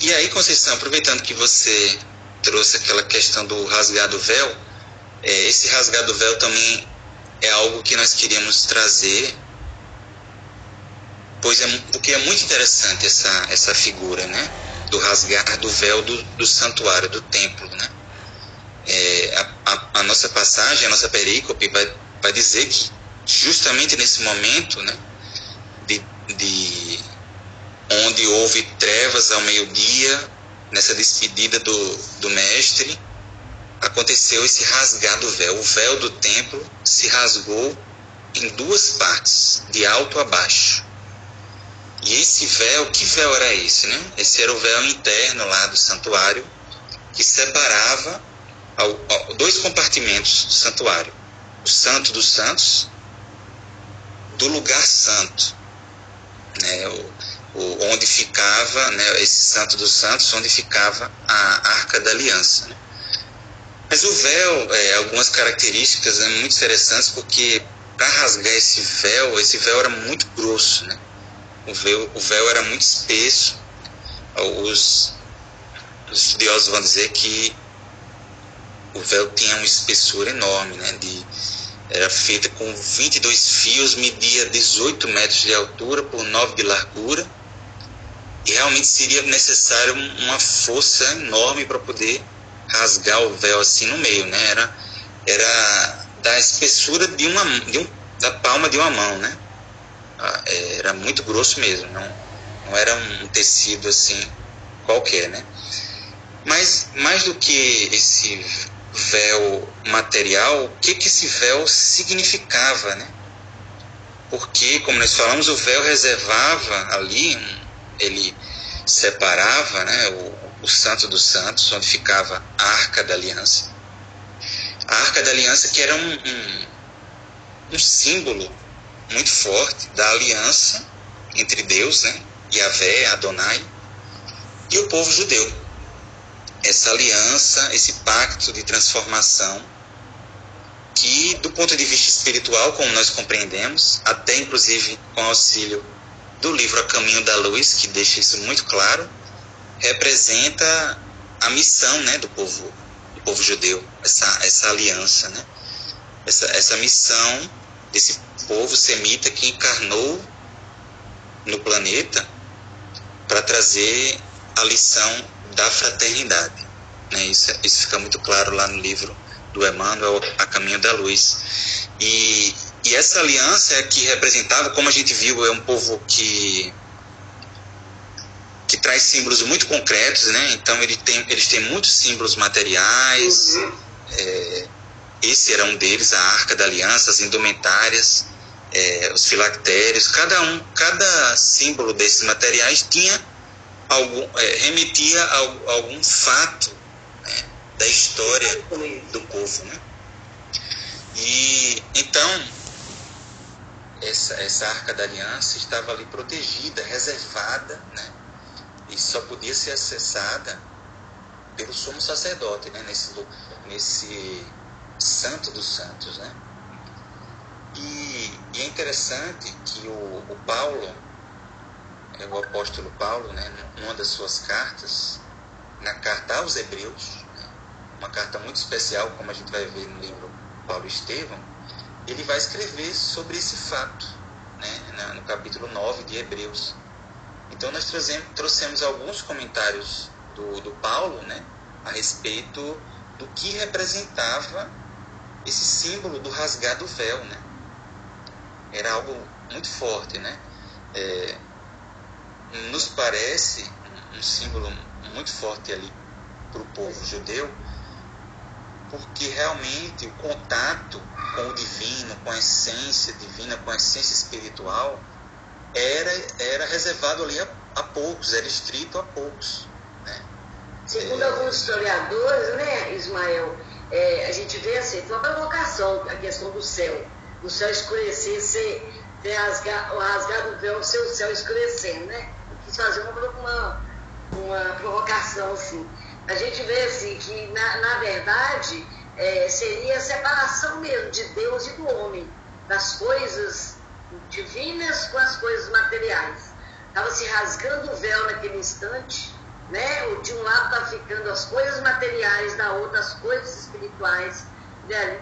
e aí, Conceição, aproveitando que você trouxe aquela questão do rasgado véu, é, esse rasgado véu também é algo que nós queríamos trazer, pois é, porque é muito interessante essa, essa figura, né? Do rasgar do véu do, do santuário, do templo, né? É, a, a, a, nossa passagem, a nossa perícope vai, vai dizer que justamente nesse momento, né? De, de onde houve trevas ao meio-dia, nessa despedida do, do mestre, aconteceu esse rasgar do véu. O véu do templo se rasgou em duas partes, de alto a baixo. E esse véu, que véu era esse? Né? Esse era o véu interno lá do santuário, que separava dois compartimentos do santuário: o Santo dos Santos do lugar santo. Né? O, onde ficava, né, esse Santo dos Santos, onde ficava a Arca da Aliança. Né? Mas o véu, é, algumas características né, muito interessantes, porque para rasgar esse véu, esse véu era muito grosso, né? O véu, o véu era muito espesso. Os, os estudiosos vão dizer que o véu tinha uma espessura enorme, né? De, era feita com 22 fios, media 18 metros de altura por 9 de largura e realmente seria necessário uma força enorme para poder rasgar o véu assim no meio, né? Era, era da espessura de uma, de um, da palma de uma mão, né? Ah, é, era muito grosso mesmo, não, não era um tecido assim qualquer, né? Mas mais do que esse véu material, o que, que esse véu significava, né? Porque, como nós falamos, o véu reservava ali, ele separava né, o, o Santo dos Santos, onde ficava a Arca da Aliança. A Arca da Aliança que era um, um, um símbolo muito forte da aliança entre Deus, né, Yahvé, Adonai, e o povo judeu. Essa aliança, esse pacto de transformação, que do ponto de vista espiritual, como nós compreendemos, até inclusive com auxílio do livro A Caminho da Luz, que deixa isso muito claro, representa a missão né, do povo do povo judeu, essa, essa aliança, né? essa, essa missão desse povo semita que encarnou no planeta para trazer a lição da fraternidade. Né? Isso, isso fica muito claro lá no livro do Emmanuel, A Caminho da Luz. E, e essa aliança é que representava, como a gente viu, é um povo que que traz símbolos muito concretos, né? Então ele tem, eles têm muitos símbolos materiais. Uhum. É, esse era um deles, a Arca da Aliança, as indumentárias, é, os filactérios. Cada um, cada símbolo desses materiais tinha algum, é, remetia a, algum fato né, da história do povo, né? E então essa, essa Arca da Aliança estava ali protegida, reservada, né? e só podia ser acessada pelo sumo sacerdote, né? nesse, nesse santo dos santos. Né? E, e é interessante que o, o Paulo, é o apóstolo Paulo, né, numa das suas cartas, na carta aos Hebreus, né, uma carta muito especial, como a gente vai ver no livro Paulo Estevão, ele vai escrever sobre esse fato, né, no capítulo 9 de Hebreus. Então nós trouxemos, alguns comentários do, do Paulo né, a respeito do que representava esse símbolo do rasgar do véu. Né? Era algo muito forte. Né? É, nos parece um símbolo muito forte ali para o povo judeu, porque realmente o contato com o divino, com a essência divina, com a essência espiritual, era, era reservado ali a, a poucos, era estrito a poucos. Né? Segundo é, alguns historiadores, né, Ismael, é, a gente vê assim, foi uma provocação a questão do céu. O céu escurecer, ser, ter rasgado, rasgado o véu, ser o céu escurecendo, né? Quis fazer uma, uma, uma provocação assim. A gente vê assim que, na, na verdade, é, seria a separação mesmo de Deus e do homem, das coisas divinas com as coisas materiais. Estava se rasgando o véu naquele instante, né? De um lado está ficando as coisas materiais, da outra as coisas espirituais.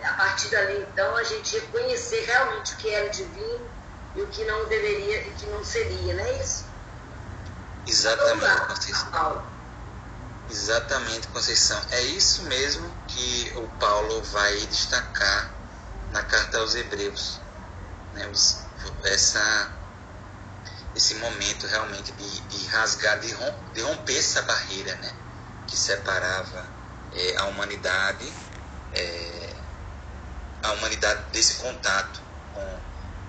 A partir dali, então, a gente reconhecer realmente o que era divino e o que não deveria e que não seria, não é isso? Exatamente, Conceição. Exatamente, Conceição. É isso mesmo que o Paulo vai destacar na carta aos Hebreus. Né? Essa, esse momento realmente de, de rasgar, de, de romper essa barreira né, que separava é, a humanidade, é, a humanidade desse contato com,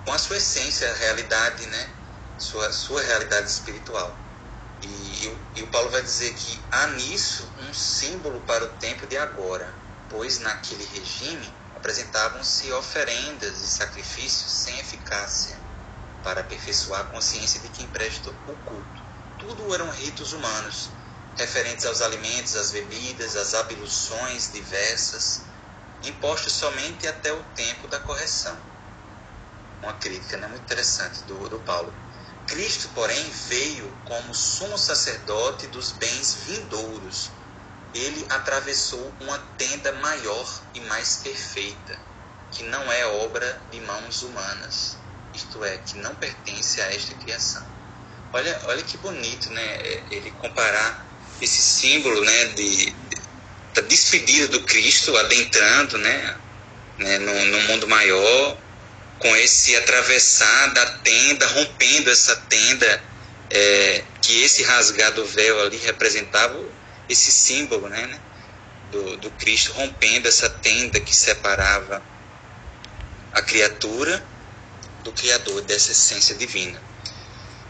com a sua essência, a realidade, né, sua, sua realidade espiritual. E, e o Paulo vai dizer que há nisso um símbolo para o tempo de agora, pois naquele regime apresentavam-se oferendas e sacrifícios sem eficácia para aperfeiçoar a consciência de quem presta o culto. Tudo eram ritos humanos, referentes aos alimentos, às bebidas, às abluções diversas, impostos somente até o tempo da correção. Uma crítica né, muito interessante do, do Paulo. Cristo, porém, veio como sumo sacerdote dos bens vindouros, ele atravessou uma tenda maior e mais perfeita, que não é obra de mãos humanas, isto é, que não pertence a esta criação. Olha, olha que bonito, né? Ele comparar esse símbolo, né, de, de despedida do Cristo, adentrando né, né, no, no mundo maior, com esse atravessar da tenda, rompendo essa tenda, é, que esse rasgado véu ali representava esse símbolo né, né, do, do Cristo rompendo essa tenda que separava a criatura do Criador, dessa essência divina.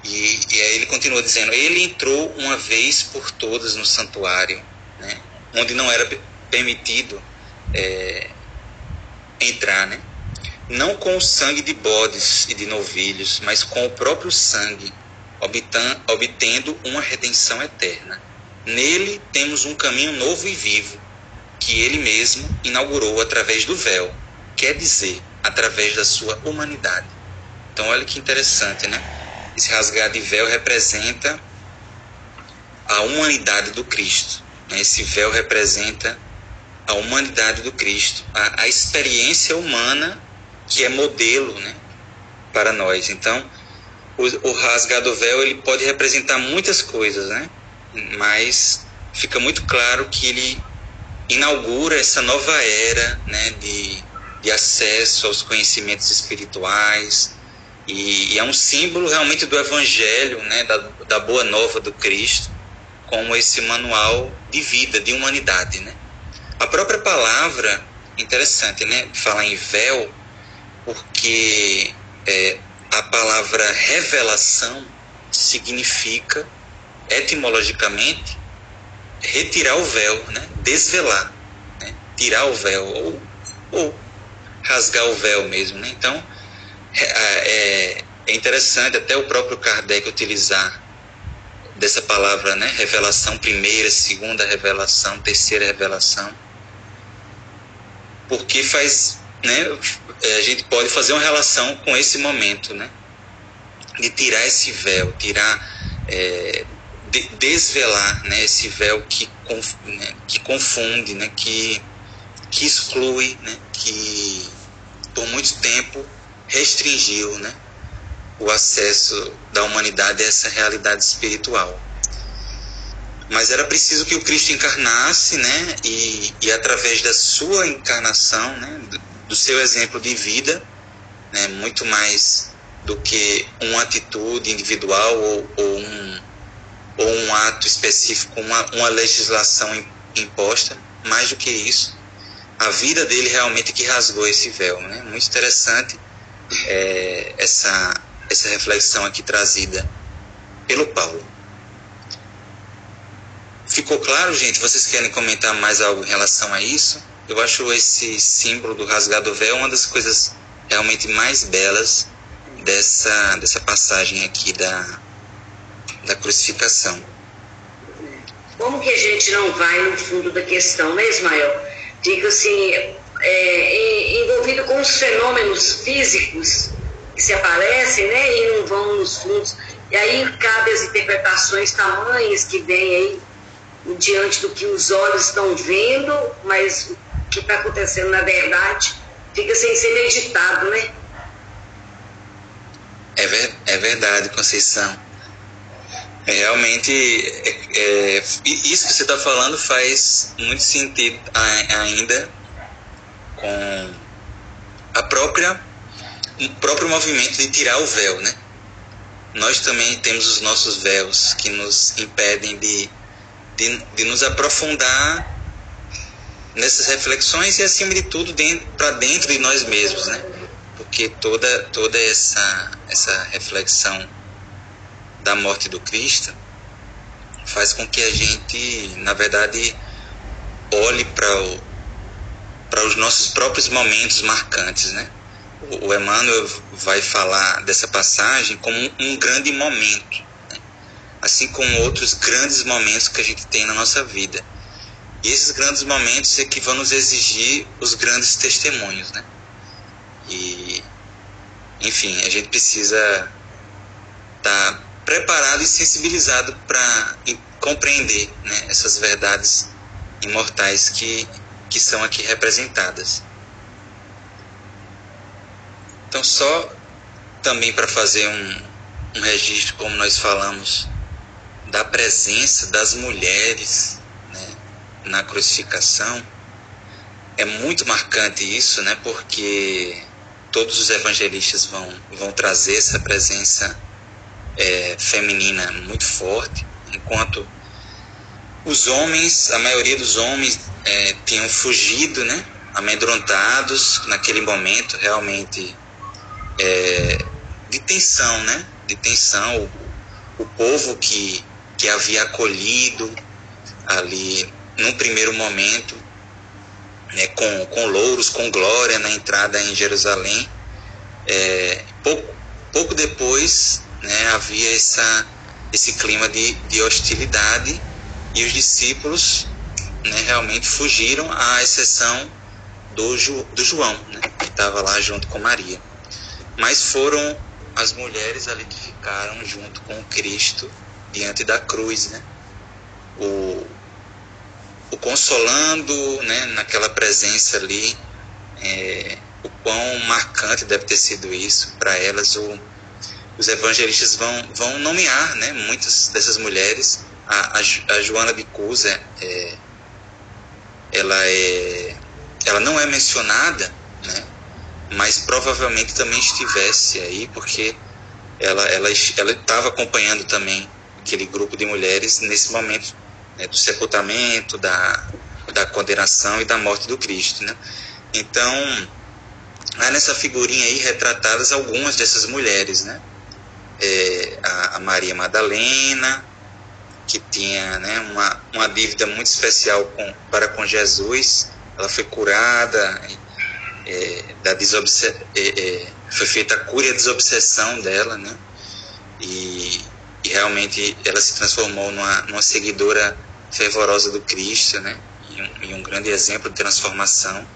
E, e aí ele continua dizendo: Ele entrou uma vez por todas no santuário, né, onde não era permitido é, entrar, né? não com o sangue de bodes e de novilhos, mas com o próprio sangue, obtendo uma redenção eterna. Nele temos um caminho novo e vivo, que ele mesmo inaugurou através do véu, quer dizer, através da sua humanidade. Então, olha que interessante, né? Esse rasgar de véu representa a humanidade do Cristo. Né? Esse véu representa a humanidade do Cristo, a, a experiência humana que é modelo né, para nós. Então, o, o rasgado véu ele pode representar muitas coisas, né? mas fica muito claro que ele inaugura essa nova era né, de, de acesso aos conhecimentos espirituais e, e, é um símbolo realmente do evangelho, né, da, da boa nova do Cristo, como esse manual de vida, de humanidade. Né? A própria palavra, interessante, né, falar em véu, porque é, a palavra revelação significa, etimologicamente, retirar o véu, né? desvelar, né? tirar o véu, ou, ou rasgar o véu mesmo. Né? Então, é, é, é interessante até o próprio Kardec utilizar dessa palavra, né? revelação, primeira, segunda revelação, terceira revelação, porque faz né, é, a gente pode fazer uma relação com esse momento, né? De tirar esse véu, tirar, é, de, desvelar, né? Esse véu que, conf, né, que confunde, né? Que, que exclui, né? Que por muito tempo restringiu, né? O acesso da humanidade a essa realidade espiritual mas era preciso que o Cristo encarnasse, né, e, e através da sua encarnação, né, do seu exemplo de vida, né, muito mais do que uma atitude individual ou, ou, um, ou um ato específico, uma, uma legislação imposta, mais do que isso, a vida dele realmente que rasgou esse véu. Né? Muito interessante é, essa, essa reflexão aqui trazida pelo Paulo. Ficou claro, gente? Vocês querem comentar mais algo em relação a isso? Eu acho esse símbolo do rasgado véu uma das coisas realmente mais belas dessa, dessa passagem aqui da, da crucificação. Como que a gente não vai no fundo da questão, né, Ismael? Digo assim, é, envolvido com os fenômenos físicos que se aparecem, né, e não vão nos fundos. E aí cabe as interpretações tamanhas que vêm aí diante do que os olhos estão vendo, mas que está acontecendo na verdade fica sem ser meditado, né? É, ver, é verdade, Conceição. É, realmente, é, é, isso que você está falando faz muito sentido ainda com a própria o próprio movimento de tirar o véu, né? Nós também temos os nossos véus que nos impedem de, de, de nos aprofundar nessas reflexões e acima de tudo para dentro de nós mesmos, né? Porque toda toda essa essa reflexão da morte do Cristo faz com que a gente, na verdade, olhe para para os nossos próprios momentos marcantes, né? O, Emmanuel vai falar dessa passagem como um grande momento, né? assim como outros grandes momentos que a gente tem na nossa vida e esses grandes momentos é que vão nos exigir os grandes testemunhos, né? E, enfim, a gente precisa estar tá preparado e sensibilizado para compreender né, essas verdades imortais que, que são aqui representadas. Então, só também para fazer um, um registro, como nós falamos, da presença das mulheres na crucificação, é muito marcante isso, né? Porque todos os evangelistas vão, vão trazer essa presença é, feminina muito forte, enquanto os homens, a maioria dos homens é, tinham fugido, né? Amedrontados naquele momento, realmente é, de tensão, né? De tensão. O, o povo que, que havia acolhido ali num primeiro momento, né, com, com louros, com glória na entrada em Jerusalém. É, pouco, pouco depois né, havia essa, esse clima de, de hostilidade e os discípulos né, realmente fugiram, à exceção do, Ju, do João, né, que estava lá junto com Maria. Mas foram as mulheres ali que ficaram junto com Cristo diante da cruz, né? O, o consolando, né, naquela presença ali, é, o quão marcante deve ter sido isso para elas. O, os evangelistas vão, vão nomear, né, muitas dessas mulheres. A, a, a Joana de Cusa, é, ela é, ela não é mencionada, né, mas provavelmente também estivesse aí, porque ela ela ela estava acompanhando também aquele grupo de mulheres nesse momento né, do sepultamento, da, da condenação e da morte do Cristo. Né? Então, há nessa figurinha aí retratadas algumas dessas mulheres, né? É, a, a, Maria Madalena, que tinha né, uma, uma dívida muito especial com, para com Jesus, ela foi curada, é, da desobse é, é foi feita a cura e a desobsessão dela, né? E, e realmente ela se transformou numa, numa seguidora fervorosa do Cristo, né? E um, e um grande exemplo de transformação.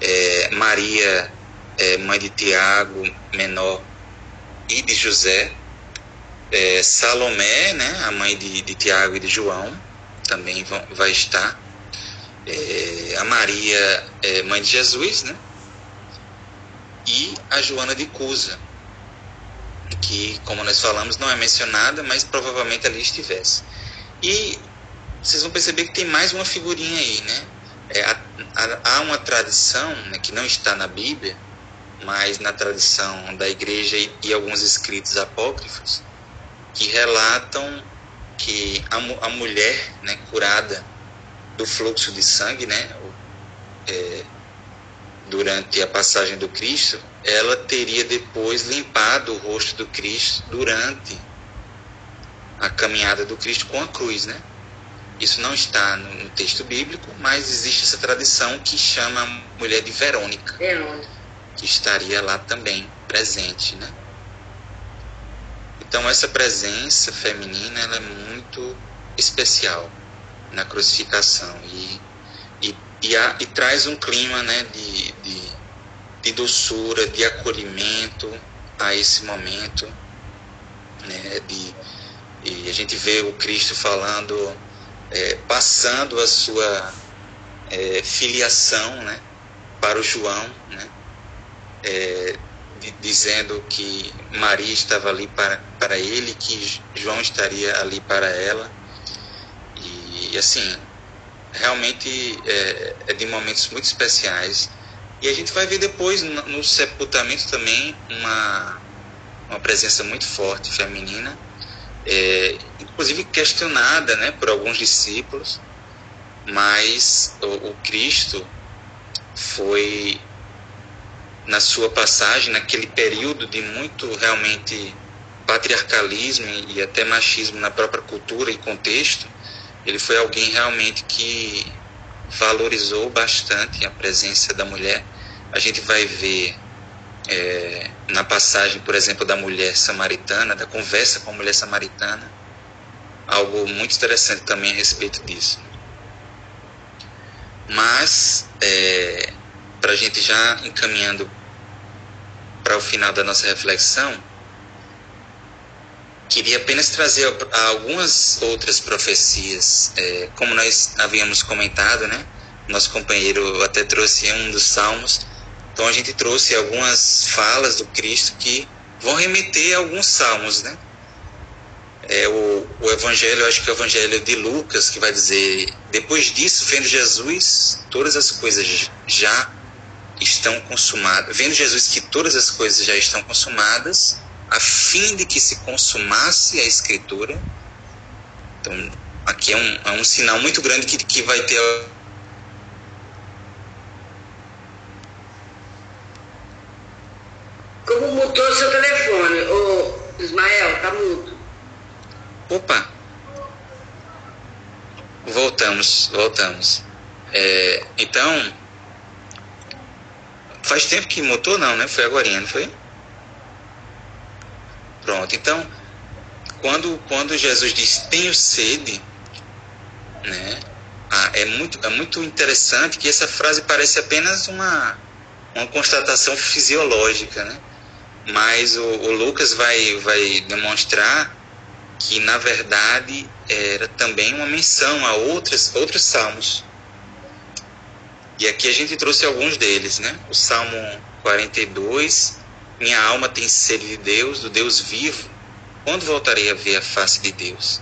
É, Maria, é, mãe de Tiago, menor, e de José. É, Salomé, né? A mãe de, de Tiago e de João, também vão, vai estar. É, a Maria, é, mãe de Jesus, né? E a Joana de Cusa, que, como nós falamos, não é mencionada, mas provavelmente ali estivesse. E vocês vão perceber que tem mais uma figurinha aí, né? É, há, uma tradição né, que não está na Bíblia, mas na tradição da igreja e, e alguns escritos apócrifos, que relatam que a, a mulher né, curada do fluxo de sangue, né, é, durante a passagem do Cristo, ela teria depois limpado o rosto do Cristo durante a caminhada do Cristo com a cruz, né? Isso não está no, no texto bíblico, mas existe essa tradição que chama a mulher de Verônica, Verônica, que estaria lá também presente, né? Então essa presença feminina ela é muito especial na crucificação e, e, e, a, e traz um clima né, de, de, de, doçura, de acolhimento a esse momento. Né, de, e a gente vê o Cristo falando é, passando a sua é, filiação né, para o João, né, é, de, dizendo que Maria estava ali para, para ele, que João estaria ali para ela. E, e assim, realmente é, é, de momentos muito especiais. E a gente vai ver depois no, no sepultamento também uma, uma presença muito forte feminina é, inclusive questionada né, por alguns discípulos, mas o, o Cristo foi, na sua passagem, naquele período de muito realmente patriarcalismo e até machismo na própria cultura e contexto, ele foi alguém realmente que valorizou bastante a presença da mulher. A gente vai ver é, na passagem, por exemplo, da mulher samaritana, da conversa com a mulher samaritana, algo muito interessante também a respeito disso. Mas, é, para a gente já encaminhando para o final da nossa reflexão, queria apenas trazer algumas outras profecias, é, como nós havíamos comentado, né? Nosso companheiro até trouxe um dos salmos então a gente trouxe algumas falas do Cristo que vão remeter a alguns salmos, né? é o, o evangelho, eu acho que é o evangelho de Lucas, que vai dizer: depois disso, vendo Jesus, todas as coisas já estão consumadas. Vendo Jesus que todas as coisas já estão consumadas, a fim de que se consumasse a Escritura. Então, aqui é um, é um sinal muito grande que, que vai ter. Como mutou seu telefone, ô Ismael, tá mudo. Opa! Voltamos, voltamos. É, então, faz tempo que mutou não, né? Foi agora, não foi? Pronto, então, quando, quando Jesus diz tenho sede, né? Ah, é, muito, é muito interessante que essa frase parece apenas uma, uma constatação fisiológica, né? Mas o, o Lucas vai, vai demonstrar que na verdade era também uma menção a outras, outros salmos. E aqui a gente trouxe alguns deles, né? O Salmo 42, minha alma tem sede de Deus, do Deus vivo. Quando voltarei a ver a face de Deus?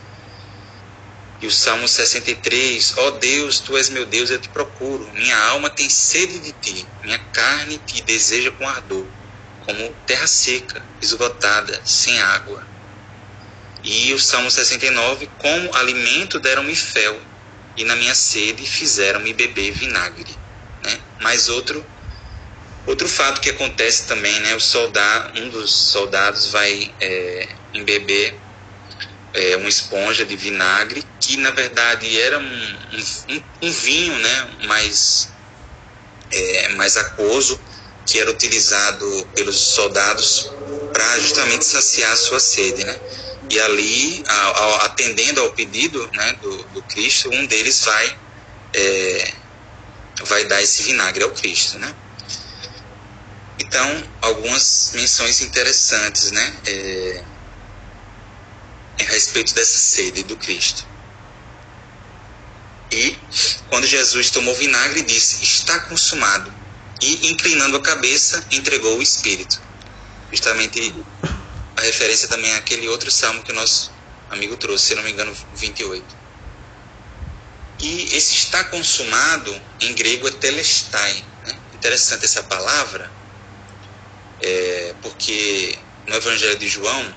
E o Salmo 63, ó oh Deus, tu és meu Deus, eu te procuro. Minha alma tem sede de ti, minha carne te deseja com ardor, como terra seca, esgotada, sem água. E o Salmo 69, como alimento deram-me fel, e na minha sede fizeram-me beber vinagre. Né? Mais outro outro fato que acontece também, né? O soldado, um dos soldados vai é, embeber é, uma esponja de vinagre que na verdade era um, um, um vinho, né? Mais é, mais aquoso que era utilizado pelos soldados para justamente saciar a sua sede, né? E ali, atendendo ao pedido né, do, do Cristo, um deles vai, é, vai dar esse vinagre ao Cristo, né? Então, algumas menções interessantes, né? É, a respeito dessa sede do Cristo. E quando Jesus tomou vinagre, disse: Está consumado. E, inclinando a cabeça, entregou o Espírito. Justamente a referência também é aquele outro salmo que o nosso amigo trouxe, se não me engano, 28. E esse está consumado, em grego, é telestai. Né? Interessante essa palavra, é, porque no Evangelho de João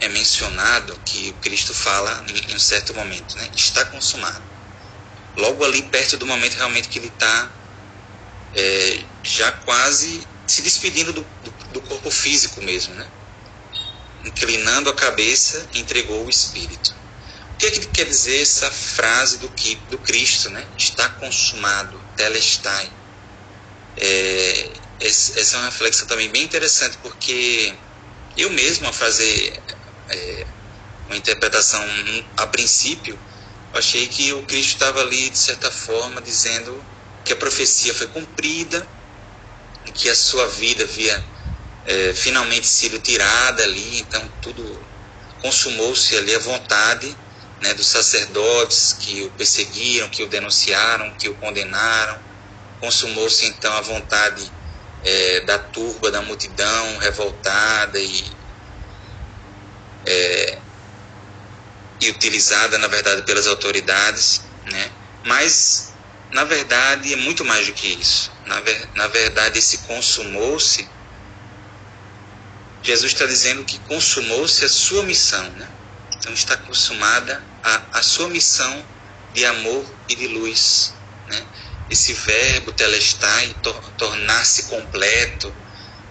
é mencionado que Cristo fala em, em um certo momento, né? está consumado. Logo ali, perto do momento realmente que ele está é, já quase se despedindo do, do, do corpo físico mesmo, né? inclinando a cabeça, entregou o Espírito. Que, que quer dizer essa frase do, que, do Cristo, né? Está consumado, telestai. É, essa é uma reflexão também bem interessante, porque eu mesmo, a fazer é, uma interpretação a princípio, achei que o Cristo estava ali, de certa forma, dizendo que a profecia foi cumprida, que a sua vida havia é, finalmente sido tirada ali, então tudo consumou-se ali a vontade né, dos sacerdotes que o perseguiram, que o denunciaram, que o condenaram, consumou-se então a vontade é, da turba, da multidão revoltada e, é, e utilizada, na verdade, pelas autoridades, né? mas na verdade é muito mais do que isso. Na, ver, na verdade, esse consumou-se Jesus está dizendo que consumou-se a sua missão, né? Então está consumada a, a sua missão de amor e de luz, né? Esse verbo telestai, tor tornar-se completo,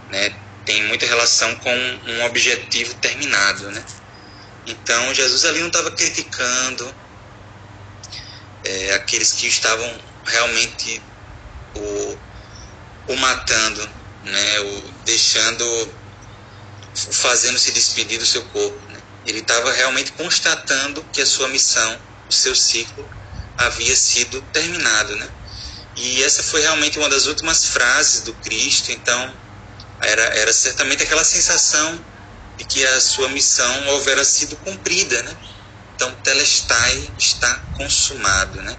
né? Tem muita relação com um objetivo terminado, né? Então Jesus ali não estava criticando é, aqueles que estavam realmente o, o matando, né? O deixando fazendo se despedir do seu corpo. Ele estava realmente constatando que a sua missão, o seu ciclo, havia sido terminado. Né? E essa foi realmente uma das últimas frases do Cristo, então era, era certamente aquela sensação de que a sua missão houvera sido cumprida. Né? Então, Telestai está consumado. Né?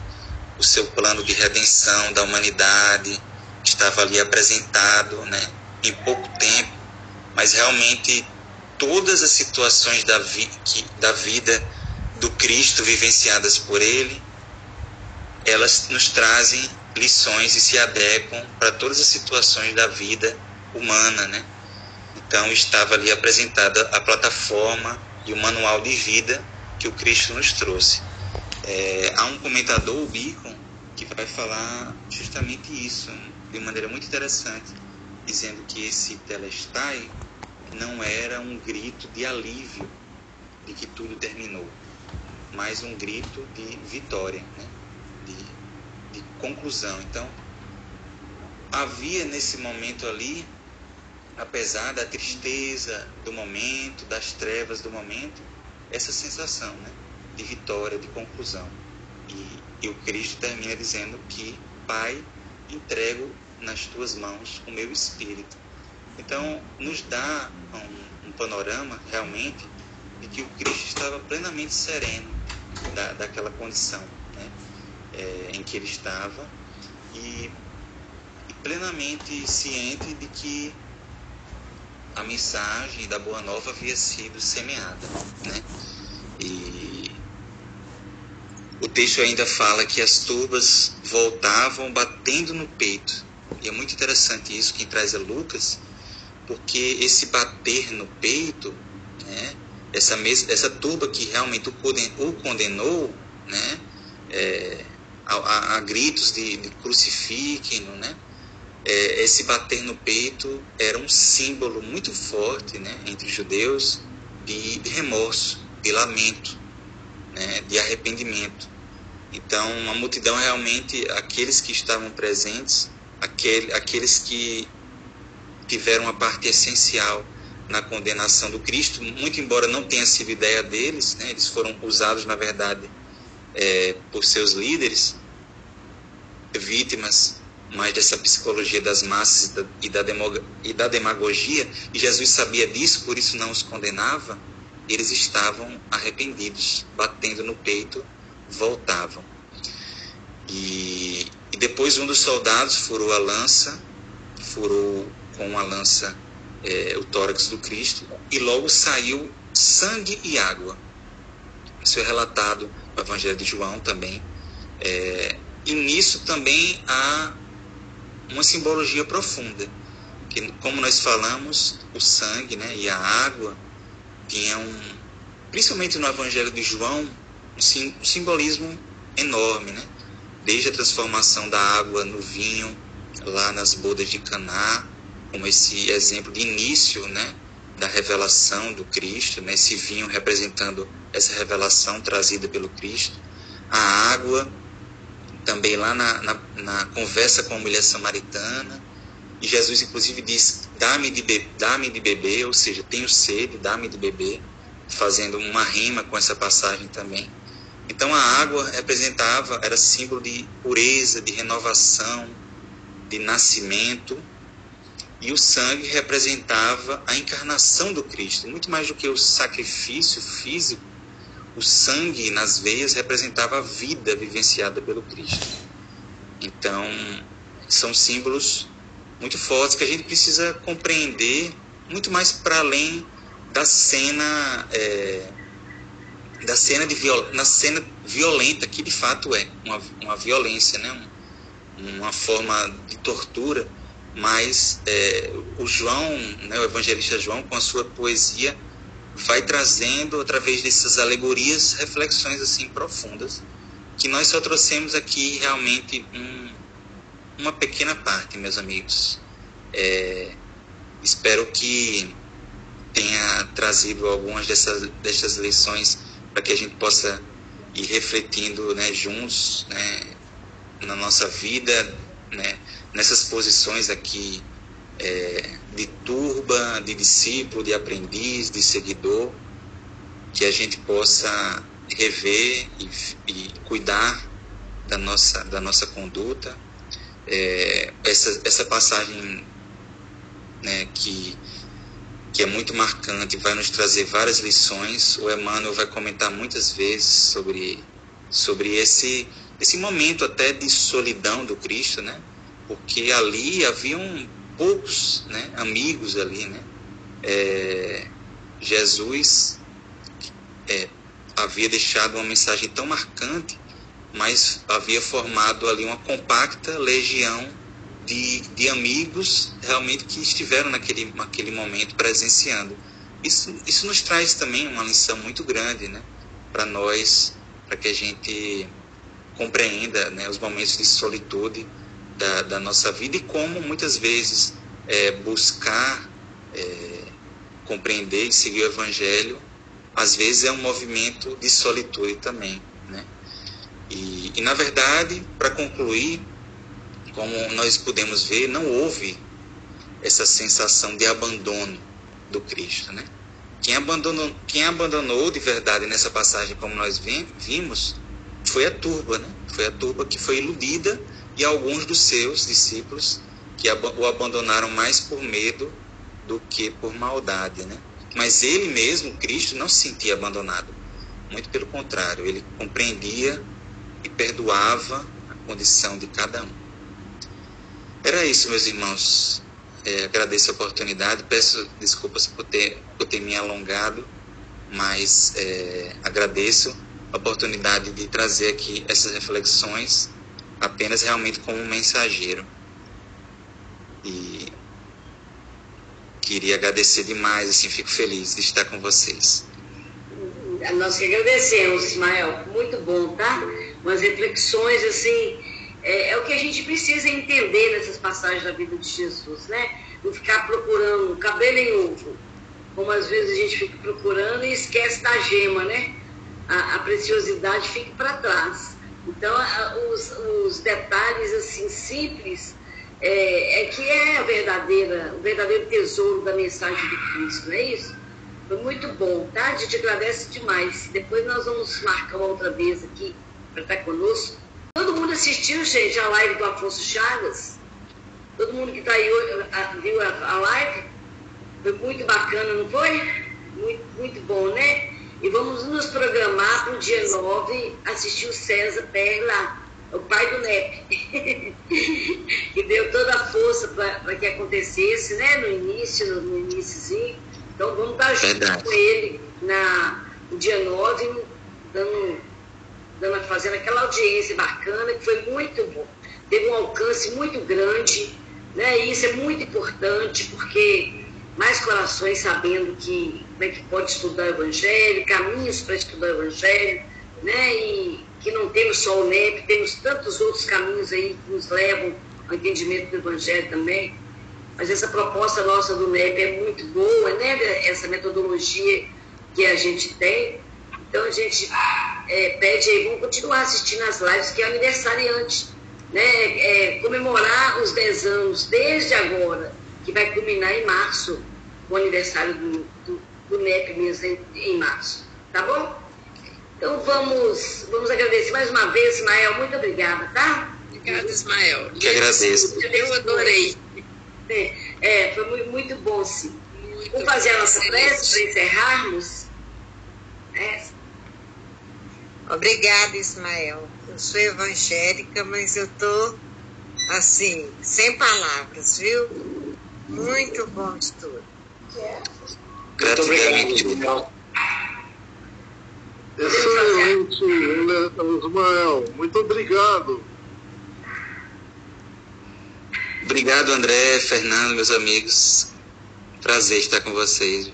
O seu plano de redenção da humanidade estava ali apresentado né? em pouco tempo mas realmente todas as situações da, vi, que, da vida do Cristo vivenciadas por Ele, elas nos trazem lições e se adequam para todas as situações da vida humana, né? Então estava ali apresentada a plataforma e o manual de vida que o Cristo nos trouxe. É, há um comentador, o Bacon, que vai falar justamente isso, de maneira muito interessante, dizendo que esse telestai não era um grito de alívio de que tudo terminou, mas um grito de vitória, né? de, de conclusão. Então, havia nesse momento ali, apesar da tristeza do momento, das trevas do momento, essa sensação né? de vitória, de conclusão. E, e o Cristo termina dizendo que, Pai, entrego nas tuas mãos o meu espírito. Então, nos dá um, um panorama realmente de que o Cristo estava plenamente sereno da, daquela condição né, é, em que ele estava e, e plenamente ciente de que a mensagem da Boa Nova havia sido semeada. Né? E o texto ainda fala que as turbas voltavam batendo no peito. E é muito interessante isso, quem traz é Lucas, porque esse bater no peito, né, essa, mes essa turba que realmente o condenou, né, é, a, a, a, gritos de, de crucifiquem-no, né, é, esse bater no peito era um símbolo muito forte né, entre judeus de, de remorso, de lamento, né, de arrependimento. Então, a multidão realmente, aqueles que estavam presentes, aquele, aqueles que tiveram uma parte essencial na condenação do Cristo, muito embora não tenha sido ideia deles, né, eles foram usados, na verdade, é, por seus líderes, vítimas mais dessa psicologia das massas e da, e da demagogia, e Jesus sabia disso, por isso não os condenava, eles estavam arrependidos, batendo no peito, voltavam. E, e depois um dos soldados furou a lança, furou com a lança é, o tórax do Cristo, e logo saiu sangue e água. Isso é relatado no Evangelho de João também. É, e nisso também há uma simbologia profunda, que como nós falamos, o sangue né, e a água tinham, principalmente no Evangelho de João, um, sim, um simbolismo enorme, né? desde a transformação da água no vinho, lá nas bodas de Caná, como esse exemplo de início né, da revelação do Cristo, né, esse vinho representando essa revelação trazida pelo Cristo, a água também lá na, na, na conversa com a mulher samaritana, e Jesus inclusive diz, dá-me de, be dá de beber, ou seja, tenho sede, dá-me de beber, fazendo uma rima com essa passagem também. Então a água representava, era símbolo de pureza, de renovação, de nascimento, e o sangue representava a encarnação do Cristo, muito mais do que o sacrifício físico, o sangue nas veias representava a vida vivenciada pelo Cristo. Então, são símbolos muito fortes que a gente precisa compreender muito mais para além da cena é, da cena de viol, na cena violenta que de fato é uma, uma violência, né? Um, uma forma de tortura, mas é, o João, né, o evangelista João, com a sua poesia vai trazendo, através dessas alegorias, reflexões assim profundas, que nós só trouxemos aqui realmente um, uma pequena parte, meus amigos. É, espero que tenha trazido algumas dessas, dessas lições para que a gente possa ir refletindo né, juntos né, na nossa vida, né, nessas posições aqui é, de turba, de discípulo, de aprendiz, de seguidor, que a gente possa rever e, e cuidar da nossa, da nossa conduta. É, essa, essa passagem né, que, que é muito marcante, vai nos trazer várias lições. O Emmanuel vai comentar muitas vezes sobre, sobre esse, esse momento até de solidão do Cristo, né? Porque ali havia um poucos né, amigos ali, né? É, Jesus é, havia deixado uma mensagem tão marcante, mas havia formado ali uma compacta legião de, de amigos realmente que estiveram naquele, naquele momento presenciando. Isso, isso nos traz também uma lição muito grande né, para nós, para que a gente compreenda né, os momentos de solitude da, da nossa vida e como muitas vezes é, buscar é, compreender e seguir o Evangelho, às vezes é um movimento de solitude também. Né? E, e na verdade, para concluir, como nós podemos ver, não houve essa sensação de abandono do Cristo. Né? Quem, abandonou, quem abandonou de verdade nessa passagem, como nós vimos, foi a turba, né? foi a turba que foi iludida e alguns dos seus discípulos que o abandonaram mais por medo do que por maldade, né? Mas ele mesmo, Cristo, não se sentia abandonado. Muito pelo contrário, ele compreendia e perdoava a condição de cada um. Era isso, meus irmãos. É, agradeço a oportunidade, peço desculpas por ter, por ter me alongado, mas é, agradeço a oportunidade de trazer aqui essas reflexões apenas realmente como um mensageiro. E queria agradecer demais, assim, fico feliz de estar com vocês. Nós que agradecemos, Ismael, muito bom, tá? Umas reflexões, assim, é, é, o que a gente precisa entender nessas passagens da vida de Jesus, né? Não ficar procurando cabelo em ovo, como às vezes a gente fica procurando e esquece da gema, né? A, a preciosidade fica para trás. Então, a, os, os detalhes, assim, simples é, é, que é a verdadeira, o verdadeiro tesouro da mensagem de Cristo, não é isso? Foi muito bom, tá? A gente agradece demais. Depois nós vamos marcar uma outra vez aqui para estar conosco. Todo mundo assistiu, gente, a live do Afonso Chagas? Todo mundo que está aí viu a, live? Foi muito bacana, não foi? Muito, muito bom, né? E vamos nos programar para o dia 9 assistir o César Perry lá o pai do NEP, que deu toda a força para que acontecesse, né, no início, no, no iníciozinho. Então vamos estar junto com ele na, no dia 9, dando, dando, fazendo aquela audiência bacana, que foi muito bom. Teve um alcance muito grande, né, e isso é muito importante, porque mais corações sabendo que, como é que pode estudar o Evangelho, caminhos para estudar o Evangelho, né, e que não temos só o NEP, temos tantos outros caminhos aí que nos levam ao entendimento do Evangelho também. Mas essa proposta nossa do NEP é muito boa, né? Essa metodologia que a gente tem. Então a gente é, pede aí, vamos continuar assistindo as lives, que é aniversariante, né? É, comemorar os 10 anos desde agora, que vai culminar em março, o aniversário do, do, NEP mesmo em, em março. Tá bom? Então vamos, vamos agradecer mais uma vez, Ismael. Muito obrigada, tá? Obrigada, Ismael. Que agradeço. Eu adorei. É, é, foi muito, muito bom, sim. Muito vamos fazer a nossa prece para encerrarmos? É. Obrigada, Ismael. Eu sou evangélica, mas eu tô assim, sem palavras, viu? Muito bom de tudo. Muito obrigado, Excelente, Ismael. Muito obrigado. Obrigado, André, Fernando, meus amigos. Prazer estar com vocês.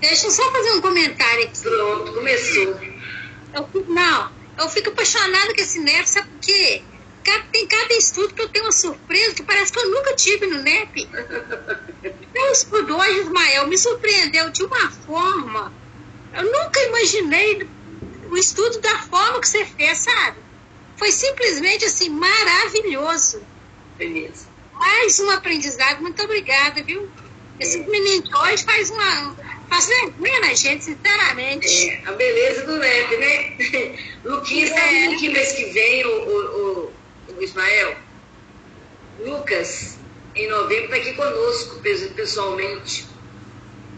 Deixa eu só fazer um comentário aqui. Pronto, começou. Eu, não, eu fico apaixonada com esse NEP, sabe por quê? Tem cada estudo que eu tenho uma surpresa que parece que eu nunca tive no NEP. O estudo hoje, Ismael, me surpreendeu de uma forma eu nunca imaginei o estudo da forma que você fez, sabe? Foi simplesmente assim, maravilhoso. Beleza. Mais um aprendizado, muito obrigada, viu? Esse é. menino hoje faz uma. faz vergonha na gente, sinceramente. É, a beleza do NEP, né? Luquinhas está é. vindo aqui mês que vem, o, o, o, o Ismael. Lucas, em novembro, está aqui conosco pessoalmente.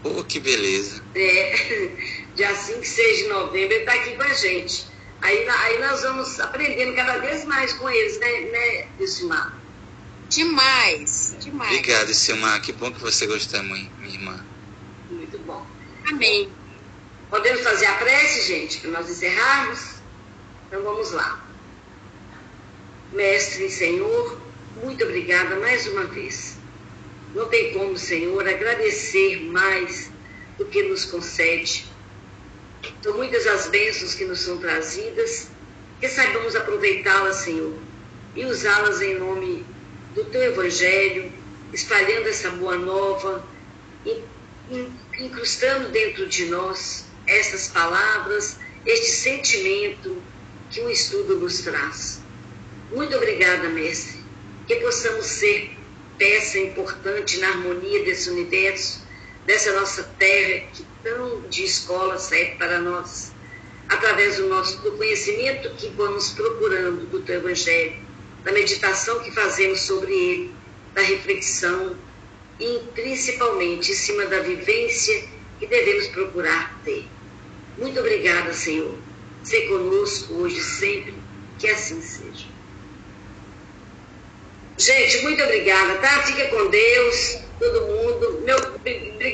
Pô, que beleza. É dia 5, 6 de novembro, ele está aqui com a gente. Aí, aí nós vamos aprendendo cada vez mais com eles, né, né Silmar? Demais, demais. Obrigado, Silmar. Que bom que você gostou, mãe, minha irmã. Muito bom. Amém. Podemos fazer a prece, gente, para nós encerrarmos? Então vamos lá. Mestre e Senhor, muito obrigada mais uma vez. Não tem como, Senhor, agradecer mais do que nos concede. São muitas as bênçãos que nos são trazidas, que saibamos aproveitá-las, Senhor, e usá-las em nome do Teu Evangelho, espalhando essa boa nova, incrustando dentro de nós essas palavras, este sentimento que o estudo nos traz. Muito obrigada, mestre. Que possamos ser peça importante na harmonia desse universo, dessa nossa terra que tão de escola serve para nós, através do nosso do conhecimento que vamos procurando do teu evangelho, da meditação que fazemos sobre ele, da reflexão e principalmente em cima da vivência que devemos procurar ter. Muito obrigada, Senhor. Ser conosco hoje sempre, que assim seja. Gente, muito obrigada, tá? Fica com Deus, todo mundo. Meu, obrigada.